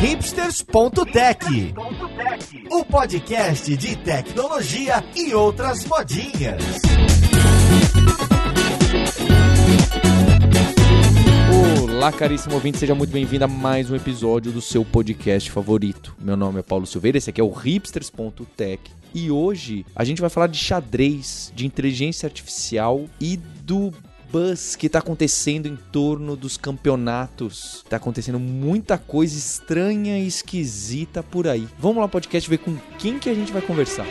hipsters.tech, o podcast de tecnologia e outras modinhas. Olá, caríssimo ouvinte, seja muito bem-vindo a mais um episódio do seu podcast favorito. Meu nome é Paulo Silveira, esse aqui é o hipsters.tech. E hoje a gente vai falar de xadrez, de inteligência artificial e do buzz que tá acontecendo em torno dos campeonatos. Tá acontecendo muita coisa estranha e esquisita por aí. Vamos lá, podcast, ver com quem que a gente vai conversar.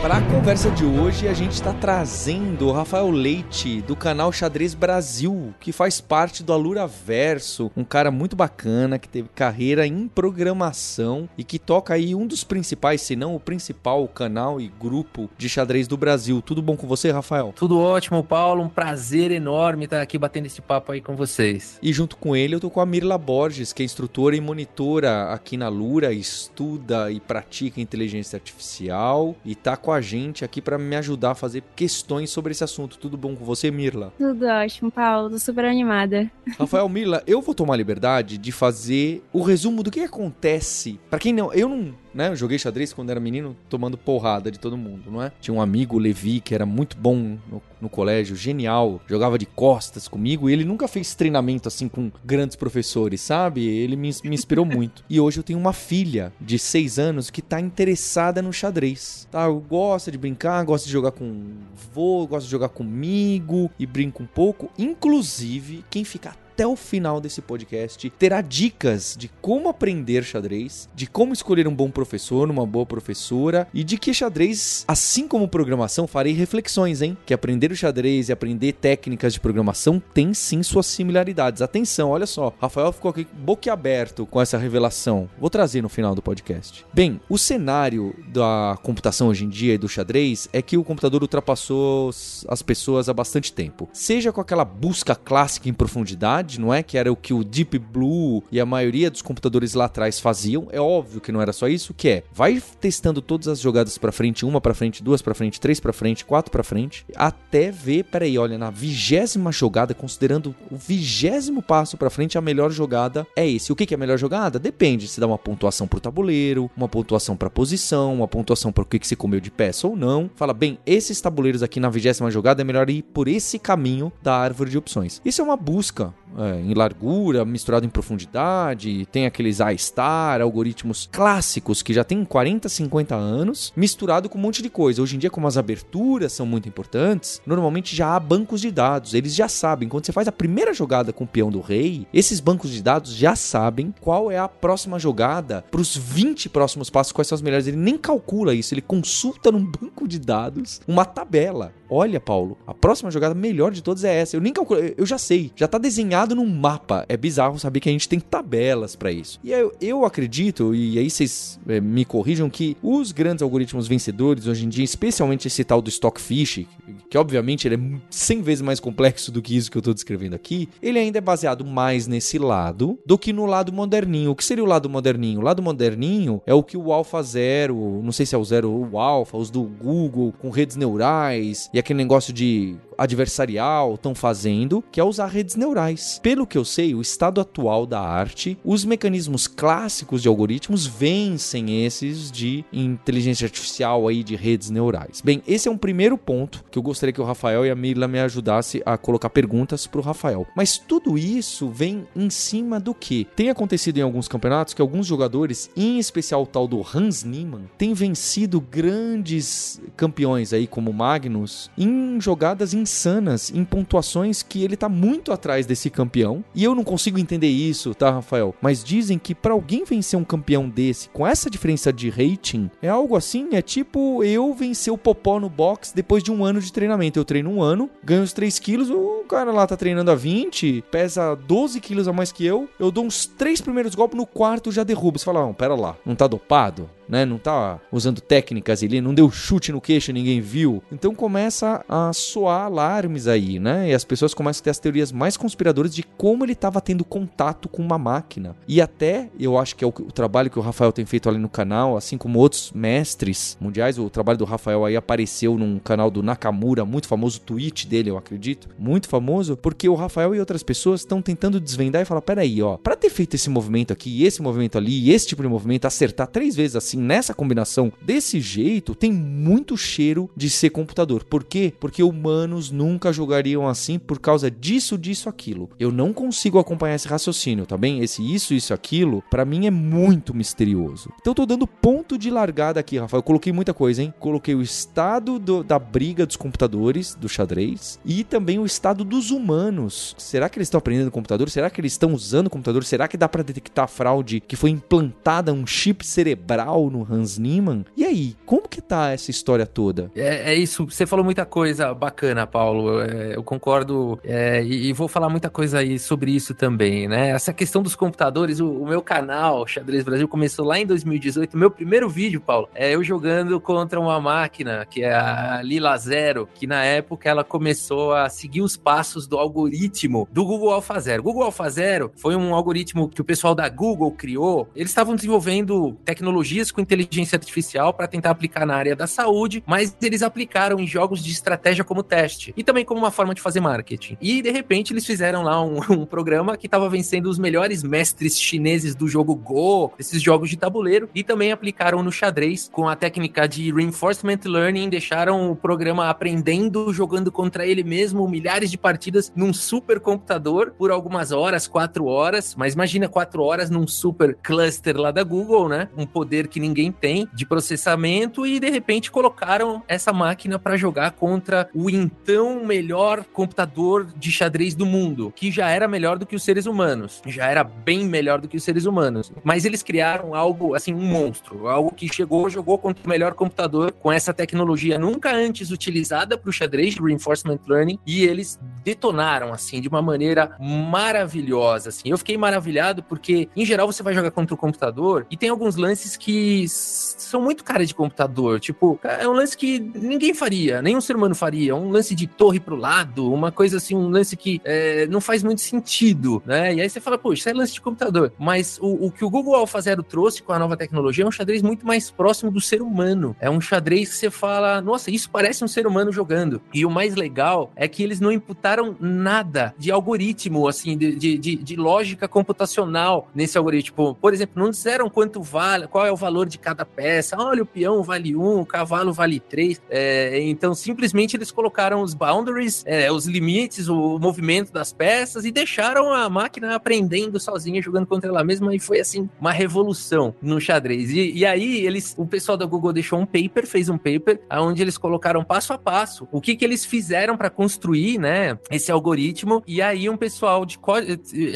Para conversa de hoje, a gente está trazendo o Rafael Leite, do canal Xadrez Brasil, que faz parte do Alura Verso, um cara muito bacana, que teve carreira em programação e que toca aí um dos principais, se não o principal canal e grupo de xadrez do Brasil. Tudo bom com você, Rafael? Tudo ótimo, Paulo. Um prazer enorme estar aqui batendo esse papo aí com vocês. E junto com ele, eu tô com a Mirla Borges, que é instrutora e monitora aqui na Lura, estuda e pratica inteligência artificial e tá com a gente aqui para me ajudar a fazer questões sobre esse assunto. Tudo bom com você, Mirla? Tudo ótimo, Paulo. Tô super animada. Rafael Mirla, eu vou tomar a liberdade de fazer o resumo do que acontece. Para quem não, eu não né? Eu joguei xadrez quando era menino, tomando porrada de todo mundo, não é? Tinha um amigo, Levi, que era muito bom no, no, colégio, genial, jogava de costas comigo e ele nunca fez treinamento assim com grandes professores, sabe? Ele me, me inspirou muito. E hoje eu tenho uma filha de seis anos que tá interessada no xadrez, tá? Gosta de brincar, gosta de jogar com vô, gosta de jogar comigo e brinca um pouco. Inclusive, quem fica até o final desse podcast terá dicas de como aprender xadrez, de como escolher um bom professor, uma boa professora e de que xadrez, assim como programação, farei reflexões, hein? Que aprender o xadrez e aprender técnicas de programação tem sim suas similaridades. Atenção, olha só, Rafael ficou aqui boquiaberto com essa revelação. Vou trazer no final do podcast. Bem, o cenário da computação hoje em dia e do xadrez é que o computador ultrapassou as pessoas há bastante tempo. Seja com aquela busca clássica em profundidade não é? Que era o que o Deep Blue e a maioria dos computadores lá atrás faziam. É óbvio que não era só isso, que é, vai testando todas as jogadas para frente, uma para frente, duas para frente, três para frente, quatro para frente, até ver, peraí, olha, na vigésima jogada, considerando o vigésimo passo para frente, a melhor jogada é esse. O que, é a melhor jogada? Depende se dá uma pontuação pro tabuleiro, uma pontuação para posição, uma pontuação para o que, que você comeu de peça ou não. Fala, bem, esses tabuleiros aqui na vigésima jogada é melhor ir por esse caminho da árvore de opções. Isso é uma busca é, em largura, misturado em profundidade, tem aqueles A-star, algoritmos clássicos que já tem 40, 50 anos, misturado com um monte de coisa. Hoje em dia, como as aberturas são muito importantes, normalmente já há bancos de dados. Eles já sabem, quando você faz a primeira jogada com o peão do rei, esses bancos de dados já sabem qual é a próxima jogada para os 20 próximos passos, quais são as melhores. Ele nem calcula isso, ele consulta num banco de dados uma tabela. Olha, Paulo, a próxima jogada melhor de todas é essa. Eu nem calculo, eu já sei, já tá desenhado desenhado num mapa. É bizarro saber que a gente tem tabelas para isso. E eu, eu acredito, e aí vocês é, me corrijam, que os grandes algoritmos vencedores hoje em dia, especialmente esse tal do Stockfish, que obviamente ele é 100 vezes mais complexo do que isso que eu tô descrevendo aqui, ele ainda é baseado mais nesse lado do que no lado moderninho. O que seria o lado moderninho? O lado moderninho é o que o Alpha Zero, não sei se é o Zero ou o Alpha, os do Google, com redes neurais e aquele negócio de adversarial estão fazendo, que é usar redes neurais. Pelo que eu sei, o estado atual da arte, os mecanismos clássicos de algoritmos vencem esses de inteligência artificial aí de redes neurais. Bem, esse é um primeiro ponto que eu gostaria que o Rafael e a Mirla me ajudassem a colocar perguntas para o Rafael. Mas tudo isso vem em cima do que tem acontecido em alguns campeonatos que alguns jogadores, em especial o tal do Hans Niemann, têm vencido grandes campeões aí como Magnus em jogadas insanas, em pontuações que ele tá muito atrás desse campeão. E eu não consigo entender isso, tá, Rafael? Mas dizem que para alguém vencer um campeão desse com essa diferença de rating, é algo assim, é tipo eu vencer o Popó no box depois de um ano de treinamento. Eu treino um ano, ganho os 3 quilos, o cara lá tá treinando a 20, pesa 12 quilos a mais que eu, eu dou uns três primeiros golpes, no quarto já derrubo. Você fala, não, pera lá, não tá dopado? Né? Não tá usando técnicas ali, não deu chute no queixo, ninguém viu. Então começa a soar alarmes aí, né? E as pessoas começam a ter as teorias mais conspiradoras de como ele estava tendo contato com uma máquina. E até, eu acho que é o, o trabalho que o Rafael tem feito ali no canal, assim como outros mestres mundiais, o trabalho do Rafael aí apareceu num canal do Nakamura, muito famoso, tweet dele, eu acredito, muito famoso, porque o Rafael e outras pessoas estão tentando desvendar e falar, peraí, ó, para ter feito esse movimento aqui, esse movimento ali, esse tipo de movimento, acertar três vezes assim, nessa combinação, desse jeito, tem muito cheiro de ser computador. Por quê? Porque humanos nunca jogariam assim por causa disso, disso, aquilo. Eu não consigo acompanhar esse raciocínio, tá bem? Esse isso, isso, aquilo, para mim é muito misterioso. Então eu tô dando ponto de largada aqui, Rafael. Eu coloquei muita coisa, hein? Coloquei o estado do, da briga dos computadores, do xadrez, e também o estado dos humanos. Será que eles estão aprendendo computador? Será que eles estão usando computador? Será que dá para detectar fraude que foi implantada um chip cerebral no Hans Niemann? E aí, como que tá essa história toda? É, é isso, você falou muita coisa bacana, Paulo. É, eu concordo é, e, e, vou falar muita coisa aí sobre isso também, né? Essa questão dos computadores, o, o, meu canal, Xadrez Brasil, começou lá em 2018. Meu primeiro vídeo, Paulo, é eu jogando contra uma máquina, que é a Lila Zero, que na época ela começou a seguir os passos do algoritmo do Google AlphaZero. Google AlphaZero foi um algoritmo que o pessoal da Google criou. Eles estavam desenvolvendo tecnologias com inteligência artificial para tentar aplicar na área da saúde, mas eles aplicaram em jogos de estratégia como teste e também como uma forma de fazer marketing. E de repente eles fizeram lá um, um programa que estava vencendo os melhores mestres chineses do jogo Go, esses jogos de tabuleiro, e também aplicaram no xadrez com a técnica de reinforcement learning, deixaram o programa aprendendo, jogando contra ele mesmo milhares de partidas num super computador por algumas horas, quatro horas, mas imagina quatro horas num super cluster lá da Google, né? Um poder que ninguém tem de processamento e de repente colocaram essa máquina para jogar contra o então melhor computador de xadrez do mundo, que já era melhor do que os seres humanos, já era bem melhor do que os seres humanos. Mas eles criaram algo assim, um monstro, algo que chegou, jogou contra o melhor computador com essa tecnologia nunca antes utilizada para o xadrez de reinforcement learning e eles detonaram assim de uma maneira maravilhosa, assim. Eu fiquei maravilhado porque em geral você vai jogar contra o computador e tem alguns lances que são muito cara de computador, tipo, é um lance que ninguém faria, nenhum ser humano faria, um lance de torre pro lado, uma coisa assim, um lance que é, não faz muito sentido, né? E aí você fala, pô, isso é lance de computador. Mas o, o que o Google AlphaZero trouxe com a nova tecnologia é um xadrez muito mais próximo do ser humano. É um xadrez que você fala, nossa, isso parece um ser humano jogando. E o mais legal é que eles não imputaram nada de algoritmo, assim, de, de, de, de lógica computacional nesse algoritmo. Por exemplo, não disseram quanto vale, qual é o valor de cada peça. Olha, o peão vale um, o cavalo vale três. É, então, simplesmente eles colocaram os boundaries, é, os limites, o movimento das peças e deixaram a máquina aprendendo sozinha, jogando contra ela mesma. E foi, assim, uma revolução no xadrez. E, e aí, eles, o pessoal da Google deixou um paper, fez um paper, onde eles colocaram passo a passo o que, que eles fizeram para construir, né, esse algoritmo. E aí, um pessoal de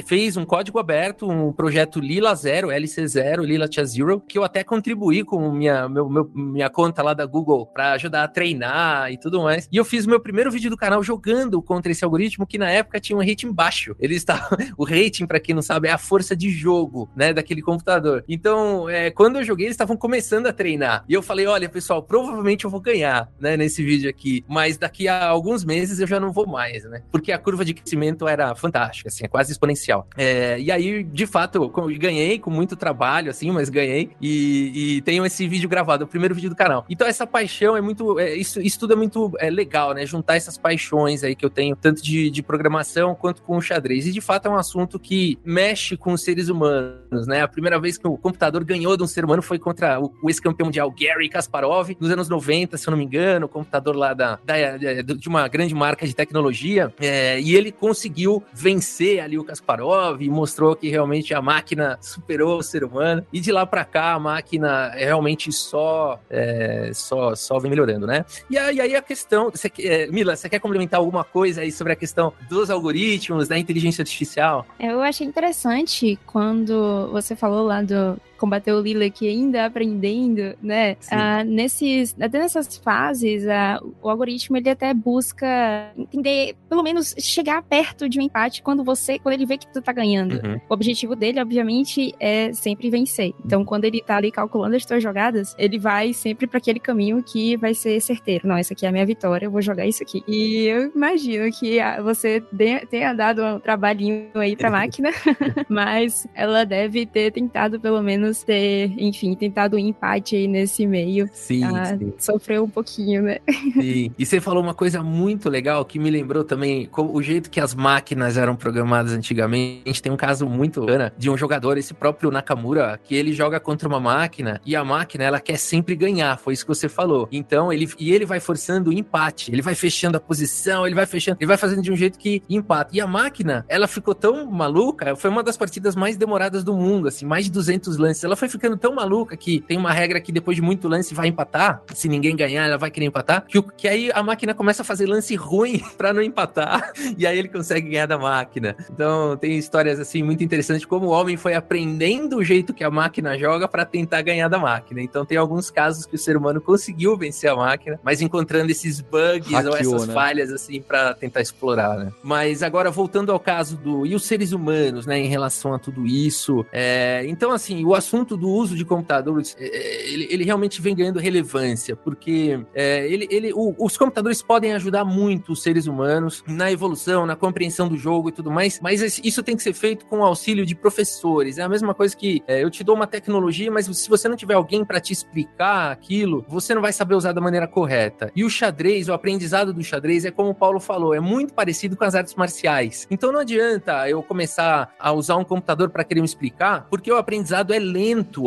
fez um código aberto, um projeto Lila Zero, LC0, Lila Tia Zero, que eu até contribuí com minha, meu, meu, minha conta lá da Google para ajudar a treinar e tudo mais. E eu fiz o meu primeiro vídeo do canal jogando contra esse algoritmo que na época tinha um rating baixo. Ele está o rating, para quem não sabe, é a força de jogo, né, daquele computador. Então, é, quando eu joguei, eles estavam começando a treinar. E eu falei, olha, pessoal, provavelmente eu vou ganhar, né, nesse vídeo aqui, mas daqui a alguns meses eu já não vou mais, né? Porque a curva de crescimento era fantástica, assim, é quase exponencial. É, e aí, de fato, eu ganhei com muito trabalho, assim, mas ganhei. E, e, tenho esse vídeo gravado, o primeiro vídeo do canal. Então, essa paixão é muito. É, isso, isso tudo é muito é, legal, né? Juntar essas paixões aí que eu tenho, tanto de, de programação quanto com o xadrez. E de fato é um assunto que mexe com os seres humanos, né? A primeira vez que o computador ganhou de um ser humano foi contra o, o ex-campeão mundial Gary Kasparov, nos anos 90, se eu não me engano, o computador lá da, da de uma grande marca de tecnologia. É, e ele conseguiu vencer ali o Kasparov e mostrou que realmente a máquina superou o ser humano. E de lá para cá a máquina realmente só, é, só, só vem melhorando, né? E aí, aí a questão, você, é, Mila, você quer complementar alguma coisa aí sobre a questão dos algoritmos, da inteligência artificial? Eu achei interessante quando você falou lá do, combater o Lila que ainda aprendendo, né? Ah, nesses, até nessas fases, ah, o algoritmo ele até busca entender, pelo menos chegar perto de um empate quando você, quando ele vê que tu tá ganhando. Uhum. O objetivo dele, obviamente, é sempre vencer. Então, quando ele tá ali calculando as tuas jogadas, ele vai sempre para aquele caminho que vai ser certeiro. Não, essa aqui é a minha vitória, eu vou jogar isso aqui. E eu imagino que ah, você tenha dado um trabalhinho aí pra máquina, mas ela deve ter tentado, pelo menos, ter, enfim, tentado um empate aí nesse meio. Sim, ah, sim. Sofreu um pouquinho, né? Sim. E você falou uma coisa muito legal que me lembrou também o jeito que as máquinas eram programadas antigamente. Tem um caso muito bacana de um jogador, esse próprio Nakamura, que ele joga contra uma máquina e a máquina ela quer sempre ganhar. Foi isso que você falou. Então ele e ele vai forçando o empate. Ele vai fechando a posição, ele vai fechando, ele vai fazendo de um jeito que empata. E a máquina, ela ficou tão maluca. Foi uma das partidas mais demoradas do mundo, assim, mais de 200 lances. Ela foi ficando tão maluca que tem uma regra que depois de muito lance vai empatar. Se ninguém ganhar, ela vai querer empatar. Que, que aí a máquina começa a fazer lance ruim para não empatar. E aí ele consegue ganhar da máquina. Então tem histórias assim muito interessantes como o homem foi aprendendo o jeito que a máquina joga para tentar ganhar da máquina. Então tem alguns casos que o ser humano conseguiu vencer a máquina, mas encontrando esses bugs Hackeou, ou essas né? falhas assim para tentar explorar, né? Mas agora voltando ao caso do e os seres humanos, né, em relação a tudo isso. É, então assim, o assunto do uso de computadores, é, é ele, ele, realmente vem ganhando relevância, porque é, ele, ele, o, os computadores podem ajudar muito os seres humanos na evolução, na compreensão do jogo e tudo mais, mas isso tem que ser feito com o auxílio de professores. É a mesma coisa que é, eu te dou uma tecnologia, mas se você não tiver alguém para te explicar aquilo, você não vai saber usar da maneira correta. E o xadrez, o aprendizado do xadrez é como o Paulo falou, é muito parecido com as artes marciais. Então não adianta eu começar a usar um computador para querer me explicar, porque o aprendizado é lento,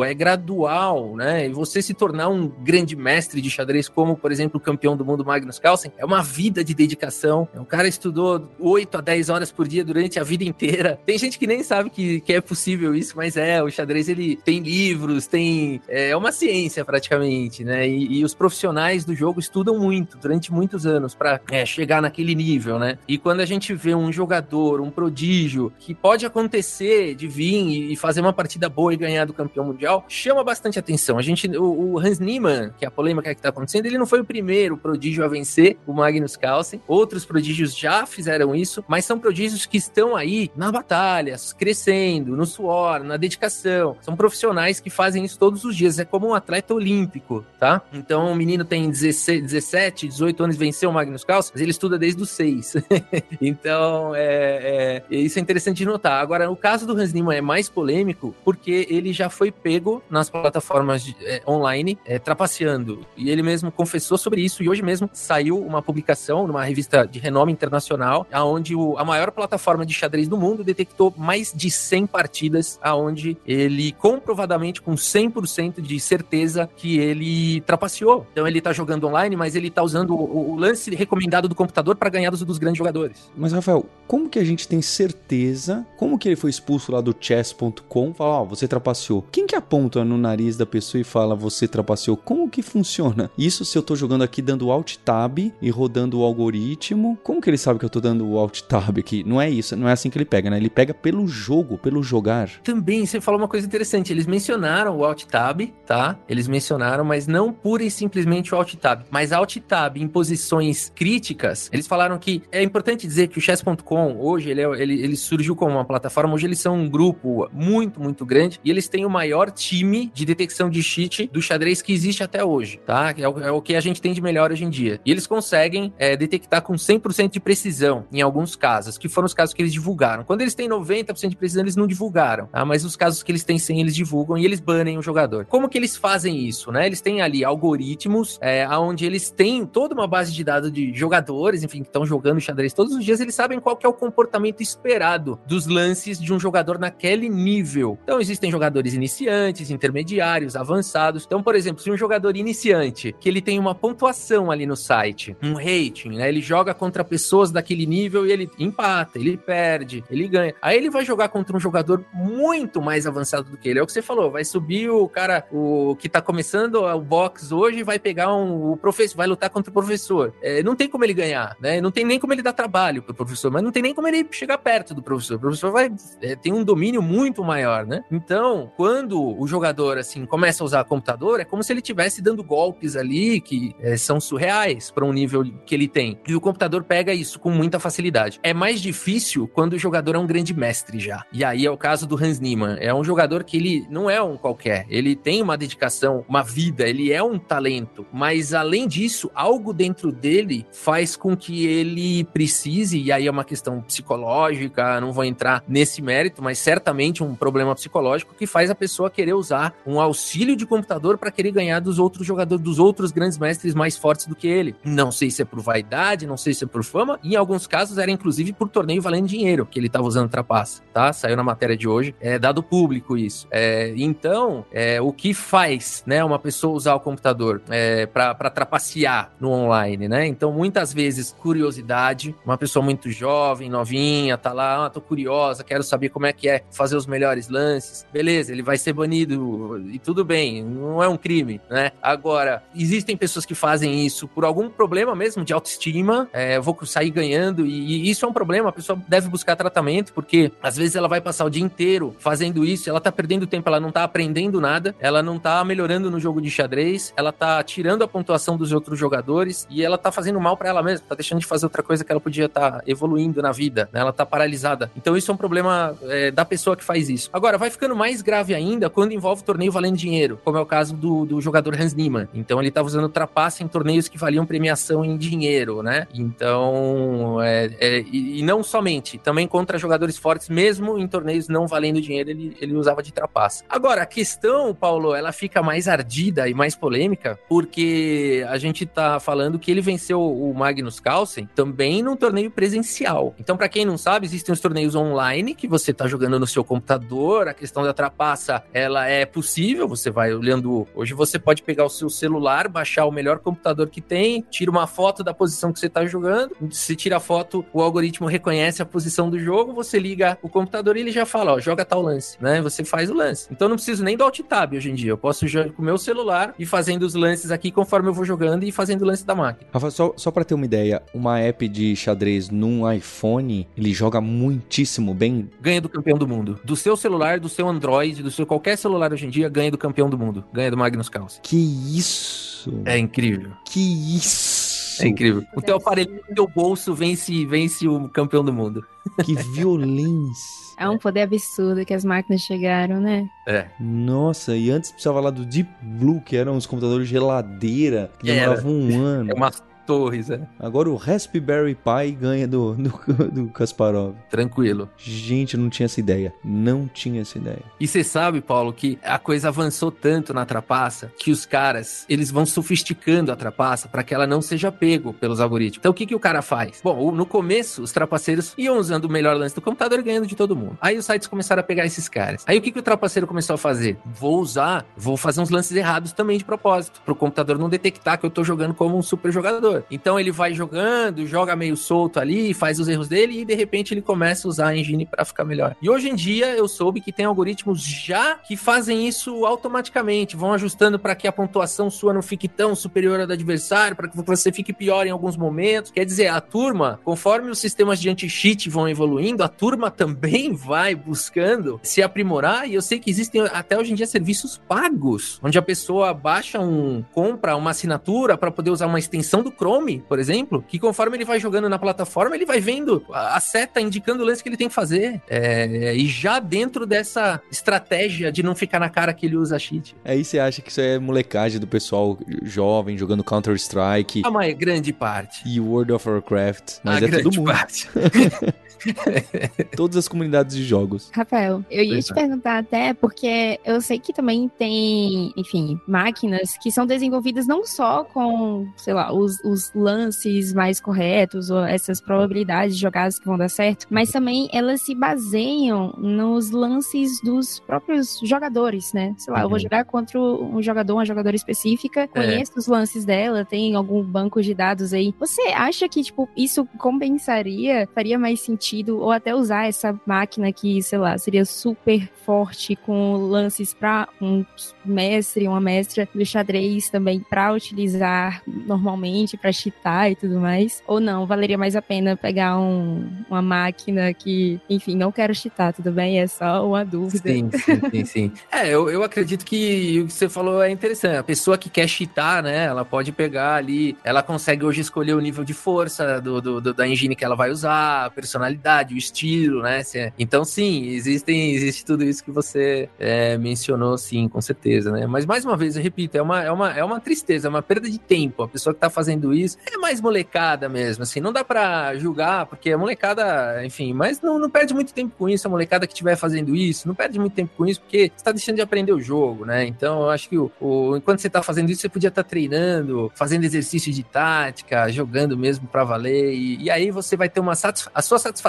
é gradual, né? E você se tornar um grande mestre de xadrez, como por exemplo o campeão do mundo Magnus Carlsen, é uma vida de dedicação. O cara estudou 8 a 10 horas por dia durante a vida inteira. Tem gente que nem sabe que, que é possível isso, mas é, o xadrez ele tem livros, tem. É, é uma ciência praticamente, né? E, e, os profissionais do jogo estudam muito, durante muitos anos, para é, chegar naquele nível, né? E quando a gente vê um jogador, um prodígio, que pode acontecer de vir e fazer uma partida boa e ganhar do campeão mundial, chama bastante atenção. A gente, o, o Hans Niemann, que é a polêmica que tá acontecendo, ele não foi o primeiro prodígio a vencer o Magnus Carlsen. Outros prodígios já fizeram isso, mas são prodígios que estão aí na batalha, crescendo, no suor, na dedicação. São profissionais que fazem isso todos os dias. É como um atleta olímpico, tá? Então, o menino tem 16, 17, 18 anos, venceu o Magnus Carlsen, mas ele estuda desde os 6. então, é, é, isso é interessante de notar. Agora, o caso do Hans Niemann é mais polêmico porque ele já foi pego nas plataformas de, é, online é, trapaceando. E ele mesmo confessou sobre isso e hoje mesmo saiu uma publicação numa revista de renome internacional, aonde a maior plataforma de xadrez do mundo detectou mais de 100 partidas, aonde ele comprovadamente com 100% de certeza que ele trapaceou. Então ele tá jogando online, mas ele tá usando o, o lance recomendado do computador para ganhar dos, dos grandes jogadores. Mas Rafael, como que a gente tem certeza? Como que ele foi expulso lá do chess.com? Fala, ó, oh, você trapaceou. Quem que aponta no nariz da pessoa e fala você trapaceou? Como que funciona? Isso se eu tô jogando aqui dando alt tab e rodando o algoritmo, como que ele sabe que eu tô dando o alt tab aqui? Não é isso, não é assim que ele pega, né? Ele pega pelo jogo, pelo jogar. Também você falou uma coisa interessante, eles mencionaram o alt tab, tá? Eles mencionaram, mas não pura e simplesmente o alt tab, mas alt tab em posições críticas. Eles falaram que é importante dizer que o chess.com hoje ele, é, ele, ele surgiu como uma plataforma, hoje eles são um grupo muito, muito grande e eles têm o maior time de detecção de cheat do xadrez que existe até hoje, tá? É o, é o que a gente tem de melhor hoje em dia. E eles conseguem é, detectar com 100% de precisão em alguns casos, que foram os casos que eles divulgaram. Quando eles têm 90% de precisão, eles não divulgaram, tá? Mas os casos que eles têm 100, eles divulgam e eles banem o jogador. Como que eles fazem isso, né? Eles têm ali algoritmos, é, onde eles têm toda uma base de dados de jogadores, enfim, que estão jogando xadrez todos os dias, eles sabem qual que é o comportamento esperado dos lances de um jogador naquele nível. Então, existem jogadores iniciantes, intermediários, avançados. Então, por exemplo, se um jogador iniciante, que ele tem uma pontuação ali no site, um rating, né? Ele joga contra pessoas daquele nível e ele empata, ele perde, ele ganha. Aí ele vai jogar contra um jogador muito mais avançado do que ele. É o que você falou, vai subir o cara, o que tá começando o box hoje, vai pegar um, o professor, vai lutar contra o professor. É, não tem como ele ganhar, né? Não tem nem como ele dar trabalho pro professor, mas não tem nem como ele chegar perto do professor. O professor vai é, tem um domínio muito maior, né? Então, quando o jogador, assim, começa a usar computador, é como se ele estivesse dando golpes ali que é, são surreais para um nível que ele tem. E o computador pega isso com muita facilidade. É mais difícil quando o jogador é um grande mestre já. E aí é o caso do Hans Niemann. É um jogador que ele não é um qualquer. Ele tem uma dedicação, uma vida, ele é um talento. Mas além disso, algo dentro dele faz com que ele precise, e aí é uma questão psicológica, não vou entrar nesse mérito, mas certamente um problema psicológico que faz a pessoa querer usar um auxílio de computador para querer ganhar dos outros jogadores, dos outros grandes mestres mais fortes do que ele. Não sei se é por vaidade, não sei se é por fama, em alguns casos era inclusive por torneio valendo dinheiro que ele estava usando trapaça, tá? Saiu na matéria de hoje, é dado público isso. É, então, é, o que faz, né, uma pessoa usar o computador é, para trapacear no online, né? Então, muitas vezes, curiosidade, uma pessoa muito jovem, novinha, tá lá, ah, tô curiosa, quero saber como é que é fazer os melhores lances. Beleza, ele vai ser banido e tudo bem, não é um crime, né? Agora, existem pessoas que fazem isso por algum problema mesmo de autoestima, é, vou sair ganhando e, e isso é um problema, a pessoa deve buscar tratamento, porque às vezes ela vai passar o dia inteiro fazendo isso, ela tá perdendo tempo, ela não tá aprendendo nada, ela não tá melhorando no jogo de xadrez, ela tá tirando a pontuação dos outros jogadores e ela tá fazendo mal para ela mesma, tá deixando de fazer outra coisa que ela podia estar tá evoluindo na vida, né? Ela tá paralisada. Então isso é um problema é, da pessoa que faz isso. Agora, vai ficando mais grave ainda quando envolve torneio valendo dinheiro, como é o caso do, do jogador Hans Niemann. Então ele tava usando trapaça em torneios que valiam premiação em dinheiro, né? Então, é, é, e, e, não somente, também contra jogadores fortes, mesmo em torneios não valendo dinheiro, ele, ele usava de trapaça. Agora, a questão, Paulo, ela fica mais ardida e mais polêmica, porque a gente tá falando que ele venceu o Magnus Carlsen também num torneio presencial. Então, para quem não sabe, existem os torneios online que você tá jogando no seu computador, a questão da trapaça, ela é possível, você vai olhando, hoje você pode pegar o seu celular, baixar o melhor computador que tem, tira uma foto da posição que você tá jogando, se tira a foto, o algoritmo reconhece a posição do jogo, você liga o computador e ele já fala, ó, joga tal lance, né? Você faz o lance. Então não preciso nem do alt tab hoje em dia, eu posso jogar com o meu celular e fazendo os lances aqui conforme eu vou jogando e fazendo o lance da máquina. Rafa, só, só para ter uma ideia, uma app de xadrez num iPhone, ele joga muitíssimo bem. Ganha do campeão do mundo. Do seu celular, do seu Android, do seu qualquer celular hoje em dia, ganha do campeão do mundo. Ganha do Magnus Carlsen. Que isso? É incrível. Que isso? É incrível. O teu aparelho no teu bolso vence, vence o campeão do mundo. Que violência. É um poder absurdo que as máquinas chegaram, né? É. Nossa, e antes precisava falar do Deep Blue, que eram os computadores geladeira, que demoravam um ano. É uma torres, é. Agora o Raspberry Pi ganha do, do, do Kasparov. Tranquilo. Gente, não tinha essa ideia. Não tinha essa ideia. E você sabe, Paulo, que a coisa avançou tanto na trapaça que os caras, eles vão sofisticando a trapaça para que ela não seja pego pelos algoritmos. Então o que, que o cara faz? Bom, no começo, os trapaceiros iam usando o melhor lance do computador e ganhando de todo mundo. Aí os sites começaram a pegar esses caras. Aí o que, que o trapaceiro começou a fazer? Vou usar, vou fazer uns lances errados também de propósito, pro computador não detectar que eu tô jogando como um super jogador. Então ele vai jogando, joga meio solto ali, faz os erros dele e de repente ele começa a usar a engine para ficar melhor. E hoje em dia eu soube que tem algoritmos já que fazem isso automaticamente, vão ajustando para que a pontuação sua não fique tão superior à do adversário, para que você fique pior em alguns momentos. Quer dizer, a turma, conforme os sistemas de anti-cheat vão evoluindo, a turma também vai buscando se aprimorar e eu sei que existem até hoje em dia serviços pagos, onde a pessoa baixa um, compra uma assinatura para poder usar uma extensão do Chrome Chrome, por exemplo, que conforme ele vai jogando na plataforma, ele vai vendo a seta indicando o lance que ele tem que fazer. É, e já dentro dessa estratégia de não ficar na cara que ele usa cheat. Aí você acha que isso é molecagem do pessoal jovem jogando Counter-Strike. A maior grande parte. E World of Warcraft. Mas a é todo mundo. Parte. Todas as comunidades de jogos. Rafael, eu ia te perguntar até porque eu sei que também tem, enfim, máquinas que são desenvolvidas não só com, sei lá, os, os lances mais corretos ou essas probabilidades de jogadas que vão dar certo, mas também elas se baseiam nos lances dos próprios jogadores, né? Sei lá, eu vou uhum. jogar contra um jogador, uma jogadora específica, é. conheço é. os lances dela, tem algum banco de dados aí. Você acha que, tipo, isso compensaria, faria mais sentido? Sentido, ou até usar essa máquina que, sei lá, seria super forte com lances para um mestre, uma mestra de xadrez também para utilizar normalmente, para cheatar e tudo mais. Ou não, valeria mais a pena pegar um, uma máquina que, enfim, não quero cheatar, tudo bem? É só uma dúvida. Sim, sim, sim. sim. é, eu, eu acredito que o que você falou é interessante. A pessoa que quer cheatar, né, ela pode pegar ali, ela consegue hoje escolher o nível de força do, do, do da engine que ela vai usar, a personalidade, o estilo, né? Então, sim, existem, existe tudo isso que você é, mencionou, sim, com certeza, né? Mas mais uma vez, eu repito, é uma, é uma, é uma tristeza, é uma perda de tempo. A pessoa que tá fazendo isso é mais molecada mesmo, assim, não dá para julgar, porque a molecada, enfim, mas não, não perde muito tempo com isso, a molecada que estiver fazendo isso, não perde muito tempo com isso, porque você tá deixando de aprender o jogo, né? Então, eu acho que o, o enquanto você tá fazendo isso, você podia estar tá treinando, fazendo exercício de tática, jogando mesmo para valer, e, e, aí você vai ter uma satisfação, a sua satisfação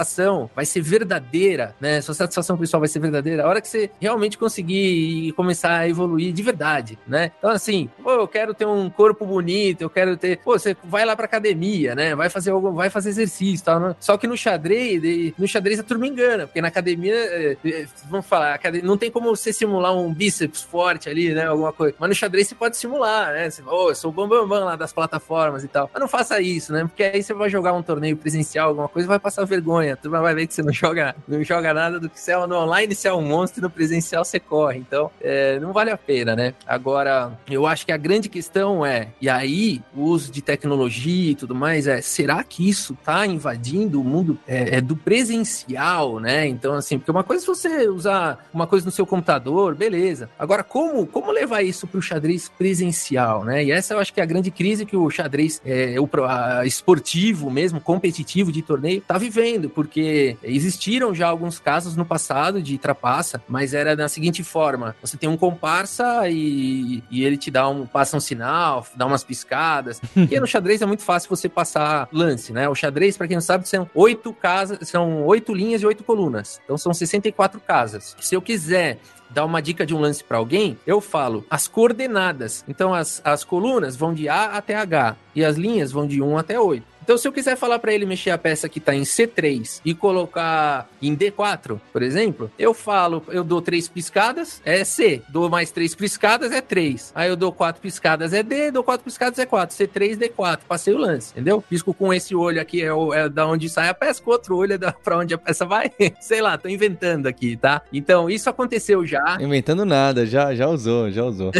vai ser verdadeira, né? Sua satisfação pessoal vai ser verdadeira a hora que você realmente conseguir começar a evoluir de verdade, né? Então, assim, pô, eu quero ter um corpo bonito, eu quero ter. Pô, você vai lá pra academia, né? Vai fazer vai fazer exercício tal. Né? Só que no xadrez, no xadrez a turma engana, porque na academia, é, é, vamos falar, não tem como você simular um bíceps forte ali, né? Alguma coisa. Mas no xadrez você pode simular, né? Você, oh, eu sou o bambambam bam, bam lá das plataformas e tal. Mas não faça isso, né? Porque aí você vai jogar um torneio presencial, alguma coisa, vai passar vergonha. A turma vai ver que você não joga, não joga nada do que você é no online, você é um monstro, no presencial você corre. Então, é, não vale a pena, né? Agora, eu acho que a grande questão é, e aí, o uso de tecnologia e tudo mais, é, será que isso tá invadindo o mundo é, é do presencial, né? Então, assim, porque uma coisa é você usar uma coisa no seu computador, beleza. Agora, como, como levar isso para o xadrez presencial, né? E essa eu acho que é a grande crise que o xadrez é, o, a, esportivo mesmo, competitivo de torneio, tá vivendo, porque existiram já alguns casos no passado de trapaça, mas era da seguinte forma: você tem um comparsa e, e ele te dá um, passa um sinal, dá umas piscadas. e no xadrez é muito fácil você passar lance, né? O xadrez, para quem não sabe, são oito casas, são oito linhas e oito colunas. Então são 64 casas. Se eu quiser dar uma dica de um lance para alguém, eu falo as coordenadas. Então as, as colunas vão de A até H e as linhas vão de 1 até 8. Então, se eu quiser falar para ele mexer a peça que tá em C3 e colocar em D4, por exemplo, eu falo, eu dou três piscadas, é C. Dou mais três piscadas, é 3. Aí eu dou quatro piscadas, é D. Dou quatro piscadas, é 4. C3, D4. Passei o lance, entendeu? Pisco com esse olho aqui, é, o, é da onde sai a peça, com o outro olho é da, pra onde a peça vai. Sei lá, tô inventando aqui, tá? Então, isso aconteceu já. Inventando nada, já, já usou, já usou.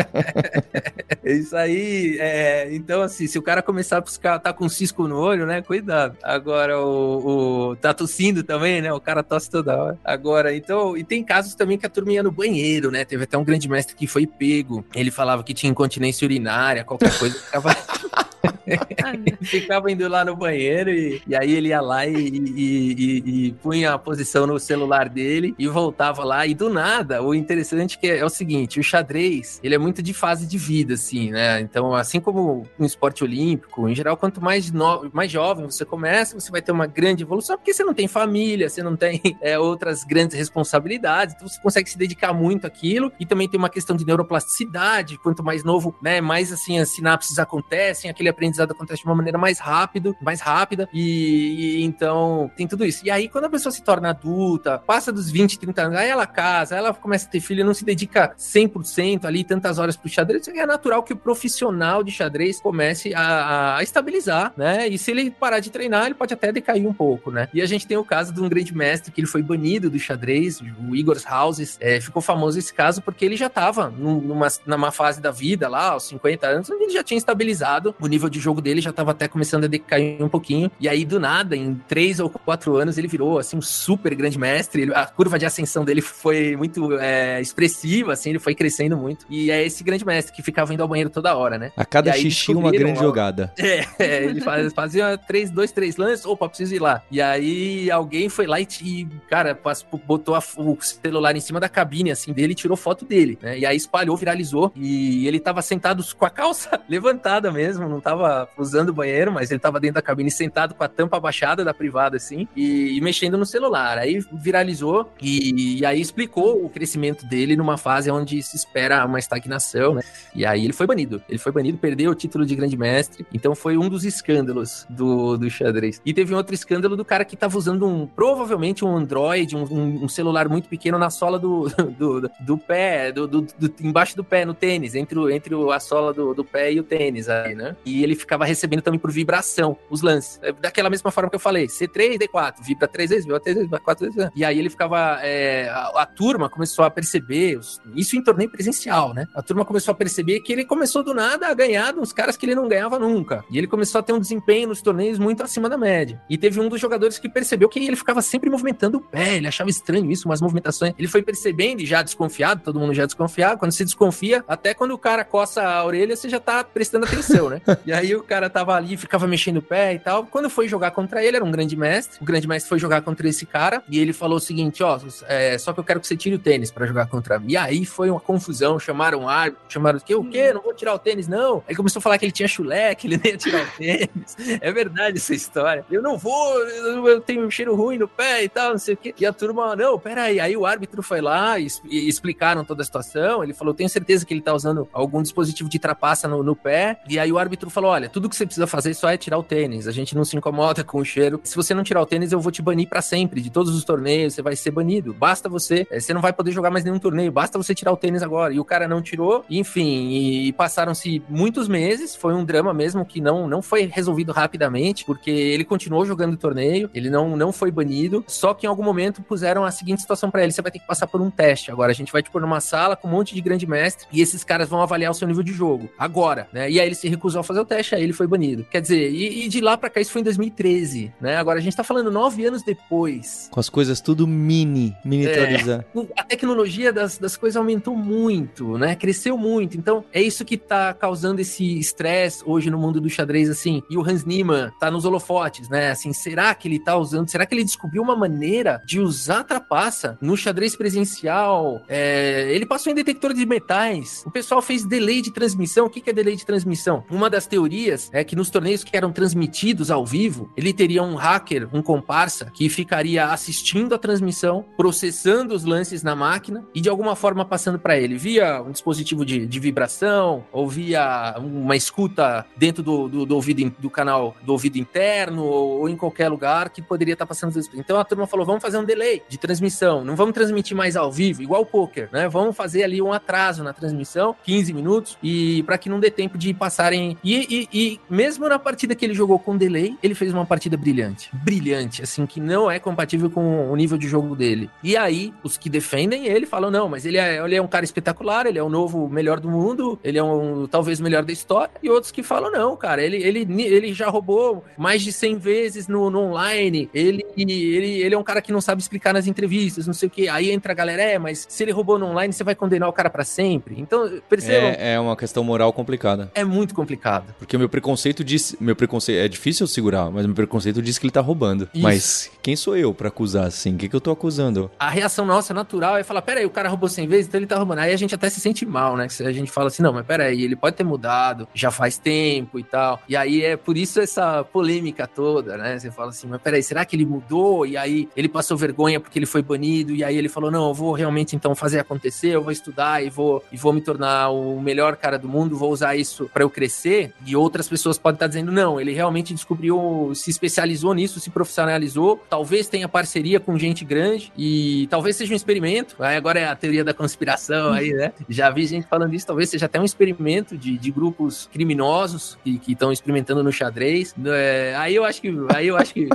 isso aí, é, então assim, se o cara começar a buscar tá com cisco no olho, né? Cuidado. Agora, o, o tá tossindo também, né? O cara tosse toda hora. Agora, então, e tem casos também que a turma ia no banheiro, né? Teve até um grande mestre que foi pego. Ele falava que tinha incontinência urinária, qualquer coisa, ficava. Ficava indo lá no banheiro e, e aí ele ia lá e, e, e, punha a posição no celular dele e voltava lá. E do nada, o interessante é, é o seguinte: o xadrez, ele é muito de fase de vida, assim, né? Então, assim como um esporte olímpico, em geral, quanto mais, no, mais jovem você começa, você vai ter uma grande evolução, porque você não tem família, você não tem é, outras grandes responsabilidades, então você consegue se dedicar muito àquilo. E também tem uma questão de neuroplasticidade, quanto mais novo, né? Mais assim, as sinapses acontecem, aquele aprendizado acontece de uma maneira mais rápido, mais rápida, e, e, então tem tudo isso. E aí, quando a pessoa se torna adulta, passa dos 20, 30 anos, aí ela casa, ela começa a ter filho, não se dedica 100% ali, tantas horas pro xadrez, é natural que o profissional de xadrez comece a, a, estabilizar, né? E se ele parar de treinar, ele pode até decair um pouco, né? E a gente tem o caso de um grande mestre que ele foi banido do xadrez, o Igor Houses, é, ficou famoso esse caso porque ele já estava numa, numa fase da vida lá, aos 50 anos, ele já tinha estabilizado o nível de jogo dele já estava até começando a decair um pouquinho. E aí, do nada, em três ou quatro anos, ele virou, assim, um super grande mestre. a curva de ascensão dele foi muito é, expressiva, assim, ele foi crescendo muito. E é esse grande mestre que ficava indo ao banheiro toda hora, né? A cada xixi, uma grande jogada. É, é ele faz, fazia três, dois, três lances, opa, preciso ir lá. E aí, alguém foi lá e, e cara, botou a, o celular em cima da cabine, assim, dele e tirou foto dele, né? E aí espalhou, viralizou. E ele tava sentado com a calça levantada mesmo, não tava usando o banheiro, mas ele tava dentro da cabine sentado com a tampa abaixada da privada, assim, e, e mexendo no celular. Aí viralizou e, e, aí explicou o crescimento dele numa fase onde se espera uma estagnação, né? E aí ele foi banido. Ele foi banido, perdeu o título de grande mestre. Então foi um dos escândalos do, do xadrez. E teve um outro escândalo do cara que tava usando um, provavelmente um Android, um, um, um celular muito pequeno na sola do, do, do pé, do, do, do, embaixo do pé no tênis, entre, entre a sola do, do pé e o tênis aí, né? E ele ficava recebendo também por vibração os lances. É, daquela mesma forma que eu falei, C3, D4, vibra três vezes, vibra três vezes, quatro vezes. E aí ele ficava. É, a, a, turma começou a perceber, isso em torneio presencial, né? A turma começou a perceber que ele começou do nada a ganhar uns caras que ele não ganhava nunca. E ele começou a ter um desempenho nos torneios muito acima da média. E teve um dos jogadores que percebeu que ele ficava sempre movimentando o pé, ele achava estranho isso, umas movimentações. Ele foi percebendo e já desconfiado, todo mundo já desconfiado. Quando se desconfia, até quando o cara coça a orelha, você já tá prestando atenção, né? e aí o cara tava ali, ficava mexendo o pé e tal. Quando foi jogar contra ele, era um grande mestre. O grande mestre foi jogar contra esse cara e ele falou o seguinte: ó, é, só que eu quero que você tire o tênis para jogar contra mim. E aí foi uma confusão, chamaram o árbitro, chamaram o quê? O quê? Não vou tirar o tênis, não. Aí começou a falar que ele tinha chulé, que ele nem ia tirar o tênis. É verdade essa história. Eu não vou, eu tenho um cheiro ruim no pé e tal, não sei o quê. E a turma, não, peraí. Aí o árbitro foi lá e, explicaram toda a situação. Ele falou: tenho certeza que ele tá usando algum dispositivo de trapaça no, no pé. E aí o árbitro falou: olha, tudo que você precisa fazer só é tirar o tênis. A gente não se incomoda com o cheiro. Se você não tirar o tênis, eu vou te banir para sempre. De todos os torneios, você vai ser banido. Basta você, eh, você não vai poder jogar mais nenhum torneio. Basta você tirar o tênis agora. E o cara não tirou. Enfim, e passaram-se muitos meses. Foi um drama mesmo que não, não foi resolvido rapidamente, porque ele continuou jogando o torneio. Ele não, não foi banido. Só que em algum momento puseram a seguinte situação para ele: você vai ter que passar por um teste. Agora a gente vai te pôr numa sala com um monte de grande mestre e esses caras vão avaliar o seu nível de jogo. Agora, né? E aí ele se recusou a fazer o teste, aí ele foi banido. Quer dizer, e, e de lá para cá isso foi em 2013, né? Agora a gente tá falando nove anos depois. Com as coisas tudo mini, miniaturizar. É, a tecnologia das, das coisas aumentou muito, né? Cresceu muito. Então, é isso que tá causando esse estresse hoje no mundo do xadrez, assim. E o Hans Niemann tá nos holofotes, né? Assim, será que ele tá usando, será que ele descobriu uma maneira de usar trapaça no xadrez presencial? É, ele passou em detector de metais. O pessoal fez delay de transmissão. O que, que é delay de transmissão? Uma das teorias é que nos torneios que eram transmitidos ao vivo, ele teria um hacker, um comparsa, que ficaria assistindo a transmissão, processando os lances na máquina e de alguma forma passando para ele via um dispositivo de, de, vibração ou via uma escuta dentro do, do, do, ouvido do canal do ouvido interno ou, ou em qualquer lugar que poderia estar tá passando. Então a turma falou: vamos fazer um delay de transmissão, não vamos transmitir mais ao vivo, igual o poker, né? Vamos fazer ali um atraso na transmissão, 15 minutos, e para que não dê tempo de passarem. E, e, e mesmo na partida que ele jogou com delay, ele fez uma partida brilhante. Brilhante, assim, que não é compatível com o nível de jogo dele. E aí, os que defendem ele falam: não, mas ele é, ele é um cara espetacular, ele é o novo melhor do mundo, ele é um talvez melhor da história. E outros que falam: não, cara, ele, ele, ele já roubou mais de 100 vezes no, no online, ele, ele, ele é um cara que não sabe explicar nas entrevistas, não sei o que. Aí entra a galera: é, mas se ele roubou no online, você vai condenar o cara para sempre. Então, percebam. É, é uma questão moral complicada. É muito complicado. Porque o meu preconceito diz. Meu preconceito. É difícil segurar, mas meu preconceito diz que ele tá roubando. Isso. Mas quem sou eu para acusar assim? O que, que eu tô acusando? A reação nossa natural é falar: peraí, o cara roubou 100 vezes, então ele tá roubando. Aí a gente até se sente mal, né? A gente fala assim: não, mas peraí, ele pode ter mudado, já faz tempo e tal. E aí é por isso essa polêmica toda, né? Você fala assim: mas peraí, será que ele mudou? E aí ele passou vergonha porque ele foi banido. E aí ele falou: não, eu vou realmente então fazer acontecer, eu vou estudar e vou, e vou me tornar o melhor cara do mundo, vou usar isso para eu crescer. E outras pessoas podem estar dizendo: não, ele realmente descobriu, se especializou nisso, se profissionalizou, talvez tenha parceria com gente grande e talvez seja um experimento. Aí agora é a teoria da conspiração aí, né? Já vi gente falando isso, talvez seja até um experimento de, de grupos criminosos que estão experimentando no xadrez. É, aí eu acho que aí eu acho que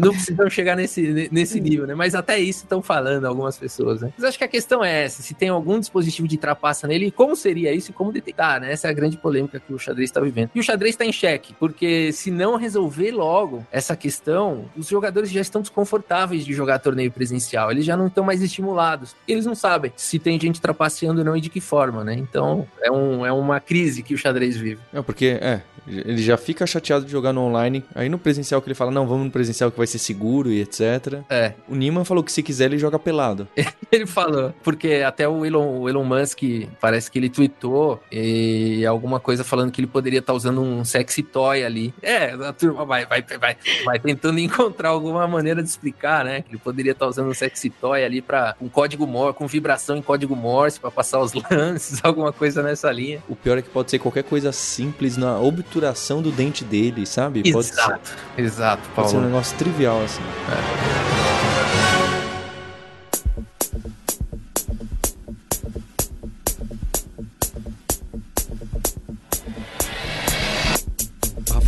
não precisamos chegar nesse, nesse nível, né? Mas até isso estão falando algumas pessoas, né? Mas acho que a questão é essa: se tem algum dispositivo de trapaça nele, como seria isso e como detectar, né? Essa é a grande polêmica que o xadrez está vivendo. E o xadrez está em xeque, porque se não resolver logo essa questão, os jogadores já estão desconfortáveis de jogar torneio presencial. Eles já não estão mais estimulados. Eles não sabem se tem gente trapaceando ou não e de que forma, né? Então é, um, é uma crise que o xadrez vive. É, porque, é, ele já fica chateado de jogar no online. Aí no presencial que ele fala, não, vamos no presencial que vai ser seguro e etc. É. O Niman falou que se quiser ele joga pelado. ele falou, porque até o Elon, o Elon Musk parece que ele tweetou e alguma coisa falando que ele poderia estar tá usando um sexy toy ali. É, a turma vai, vai, vai, vai tentando encontrar alguma maneira de explicar, né? Que ele poderia estar tá usando um sexy toy ali para um código Morse, com vibração em código Morse para passar os lances, alguma coisa nessa linha. O pior é que pode ser qualquer coisa simples na obturação do dente dele, sabe? Pode exato, ser, exato, Paulo. Pode ser um negócio trivial assim. É.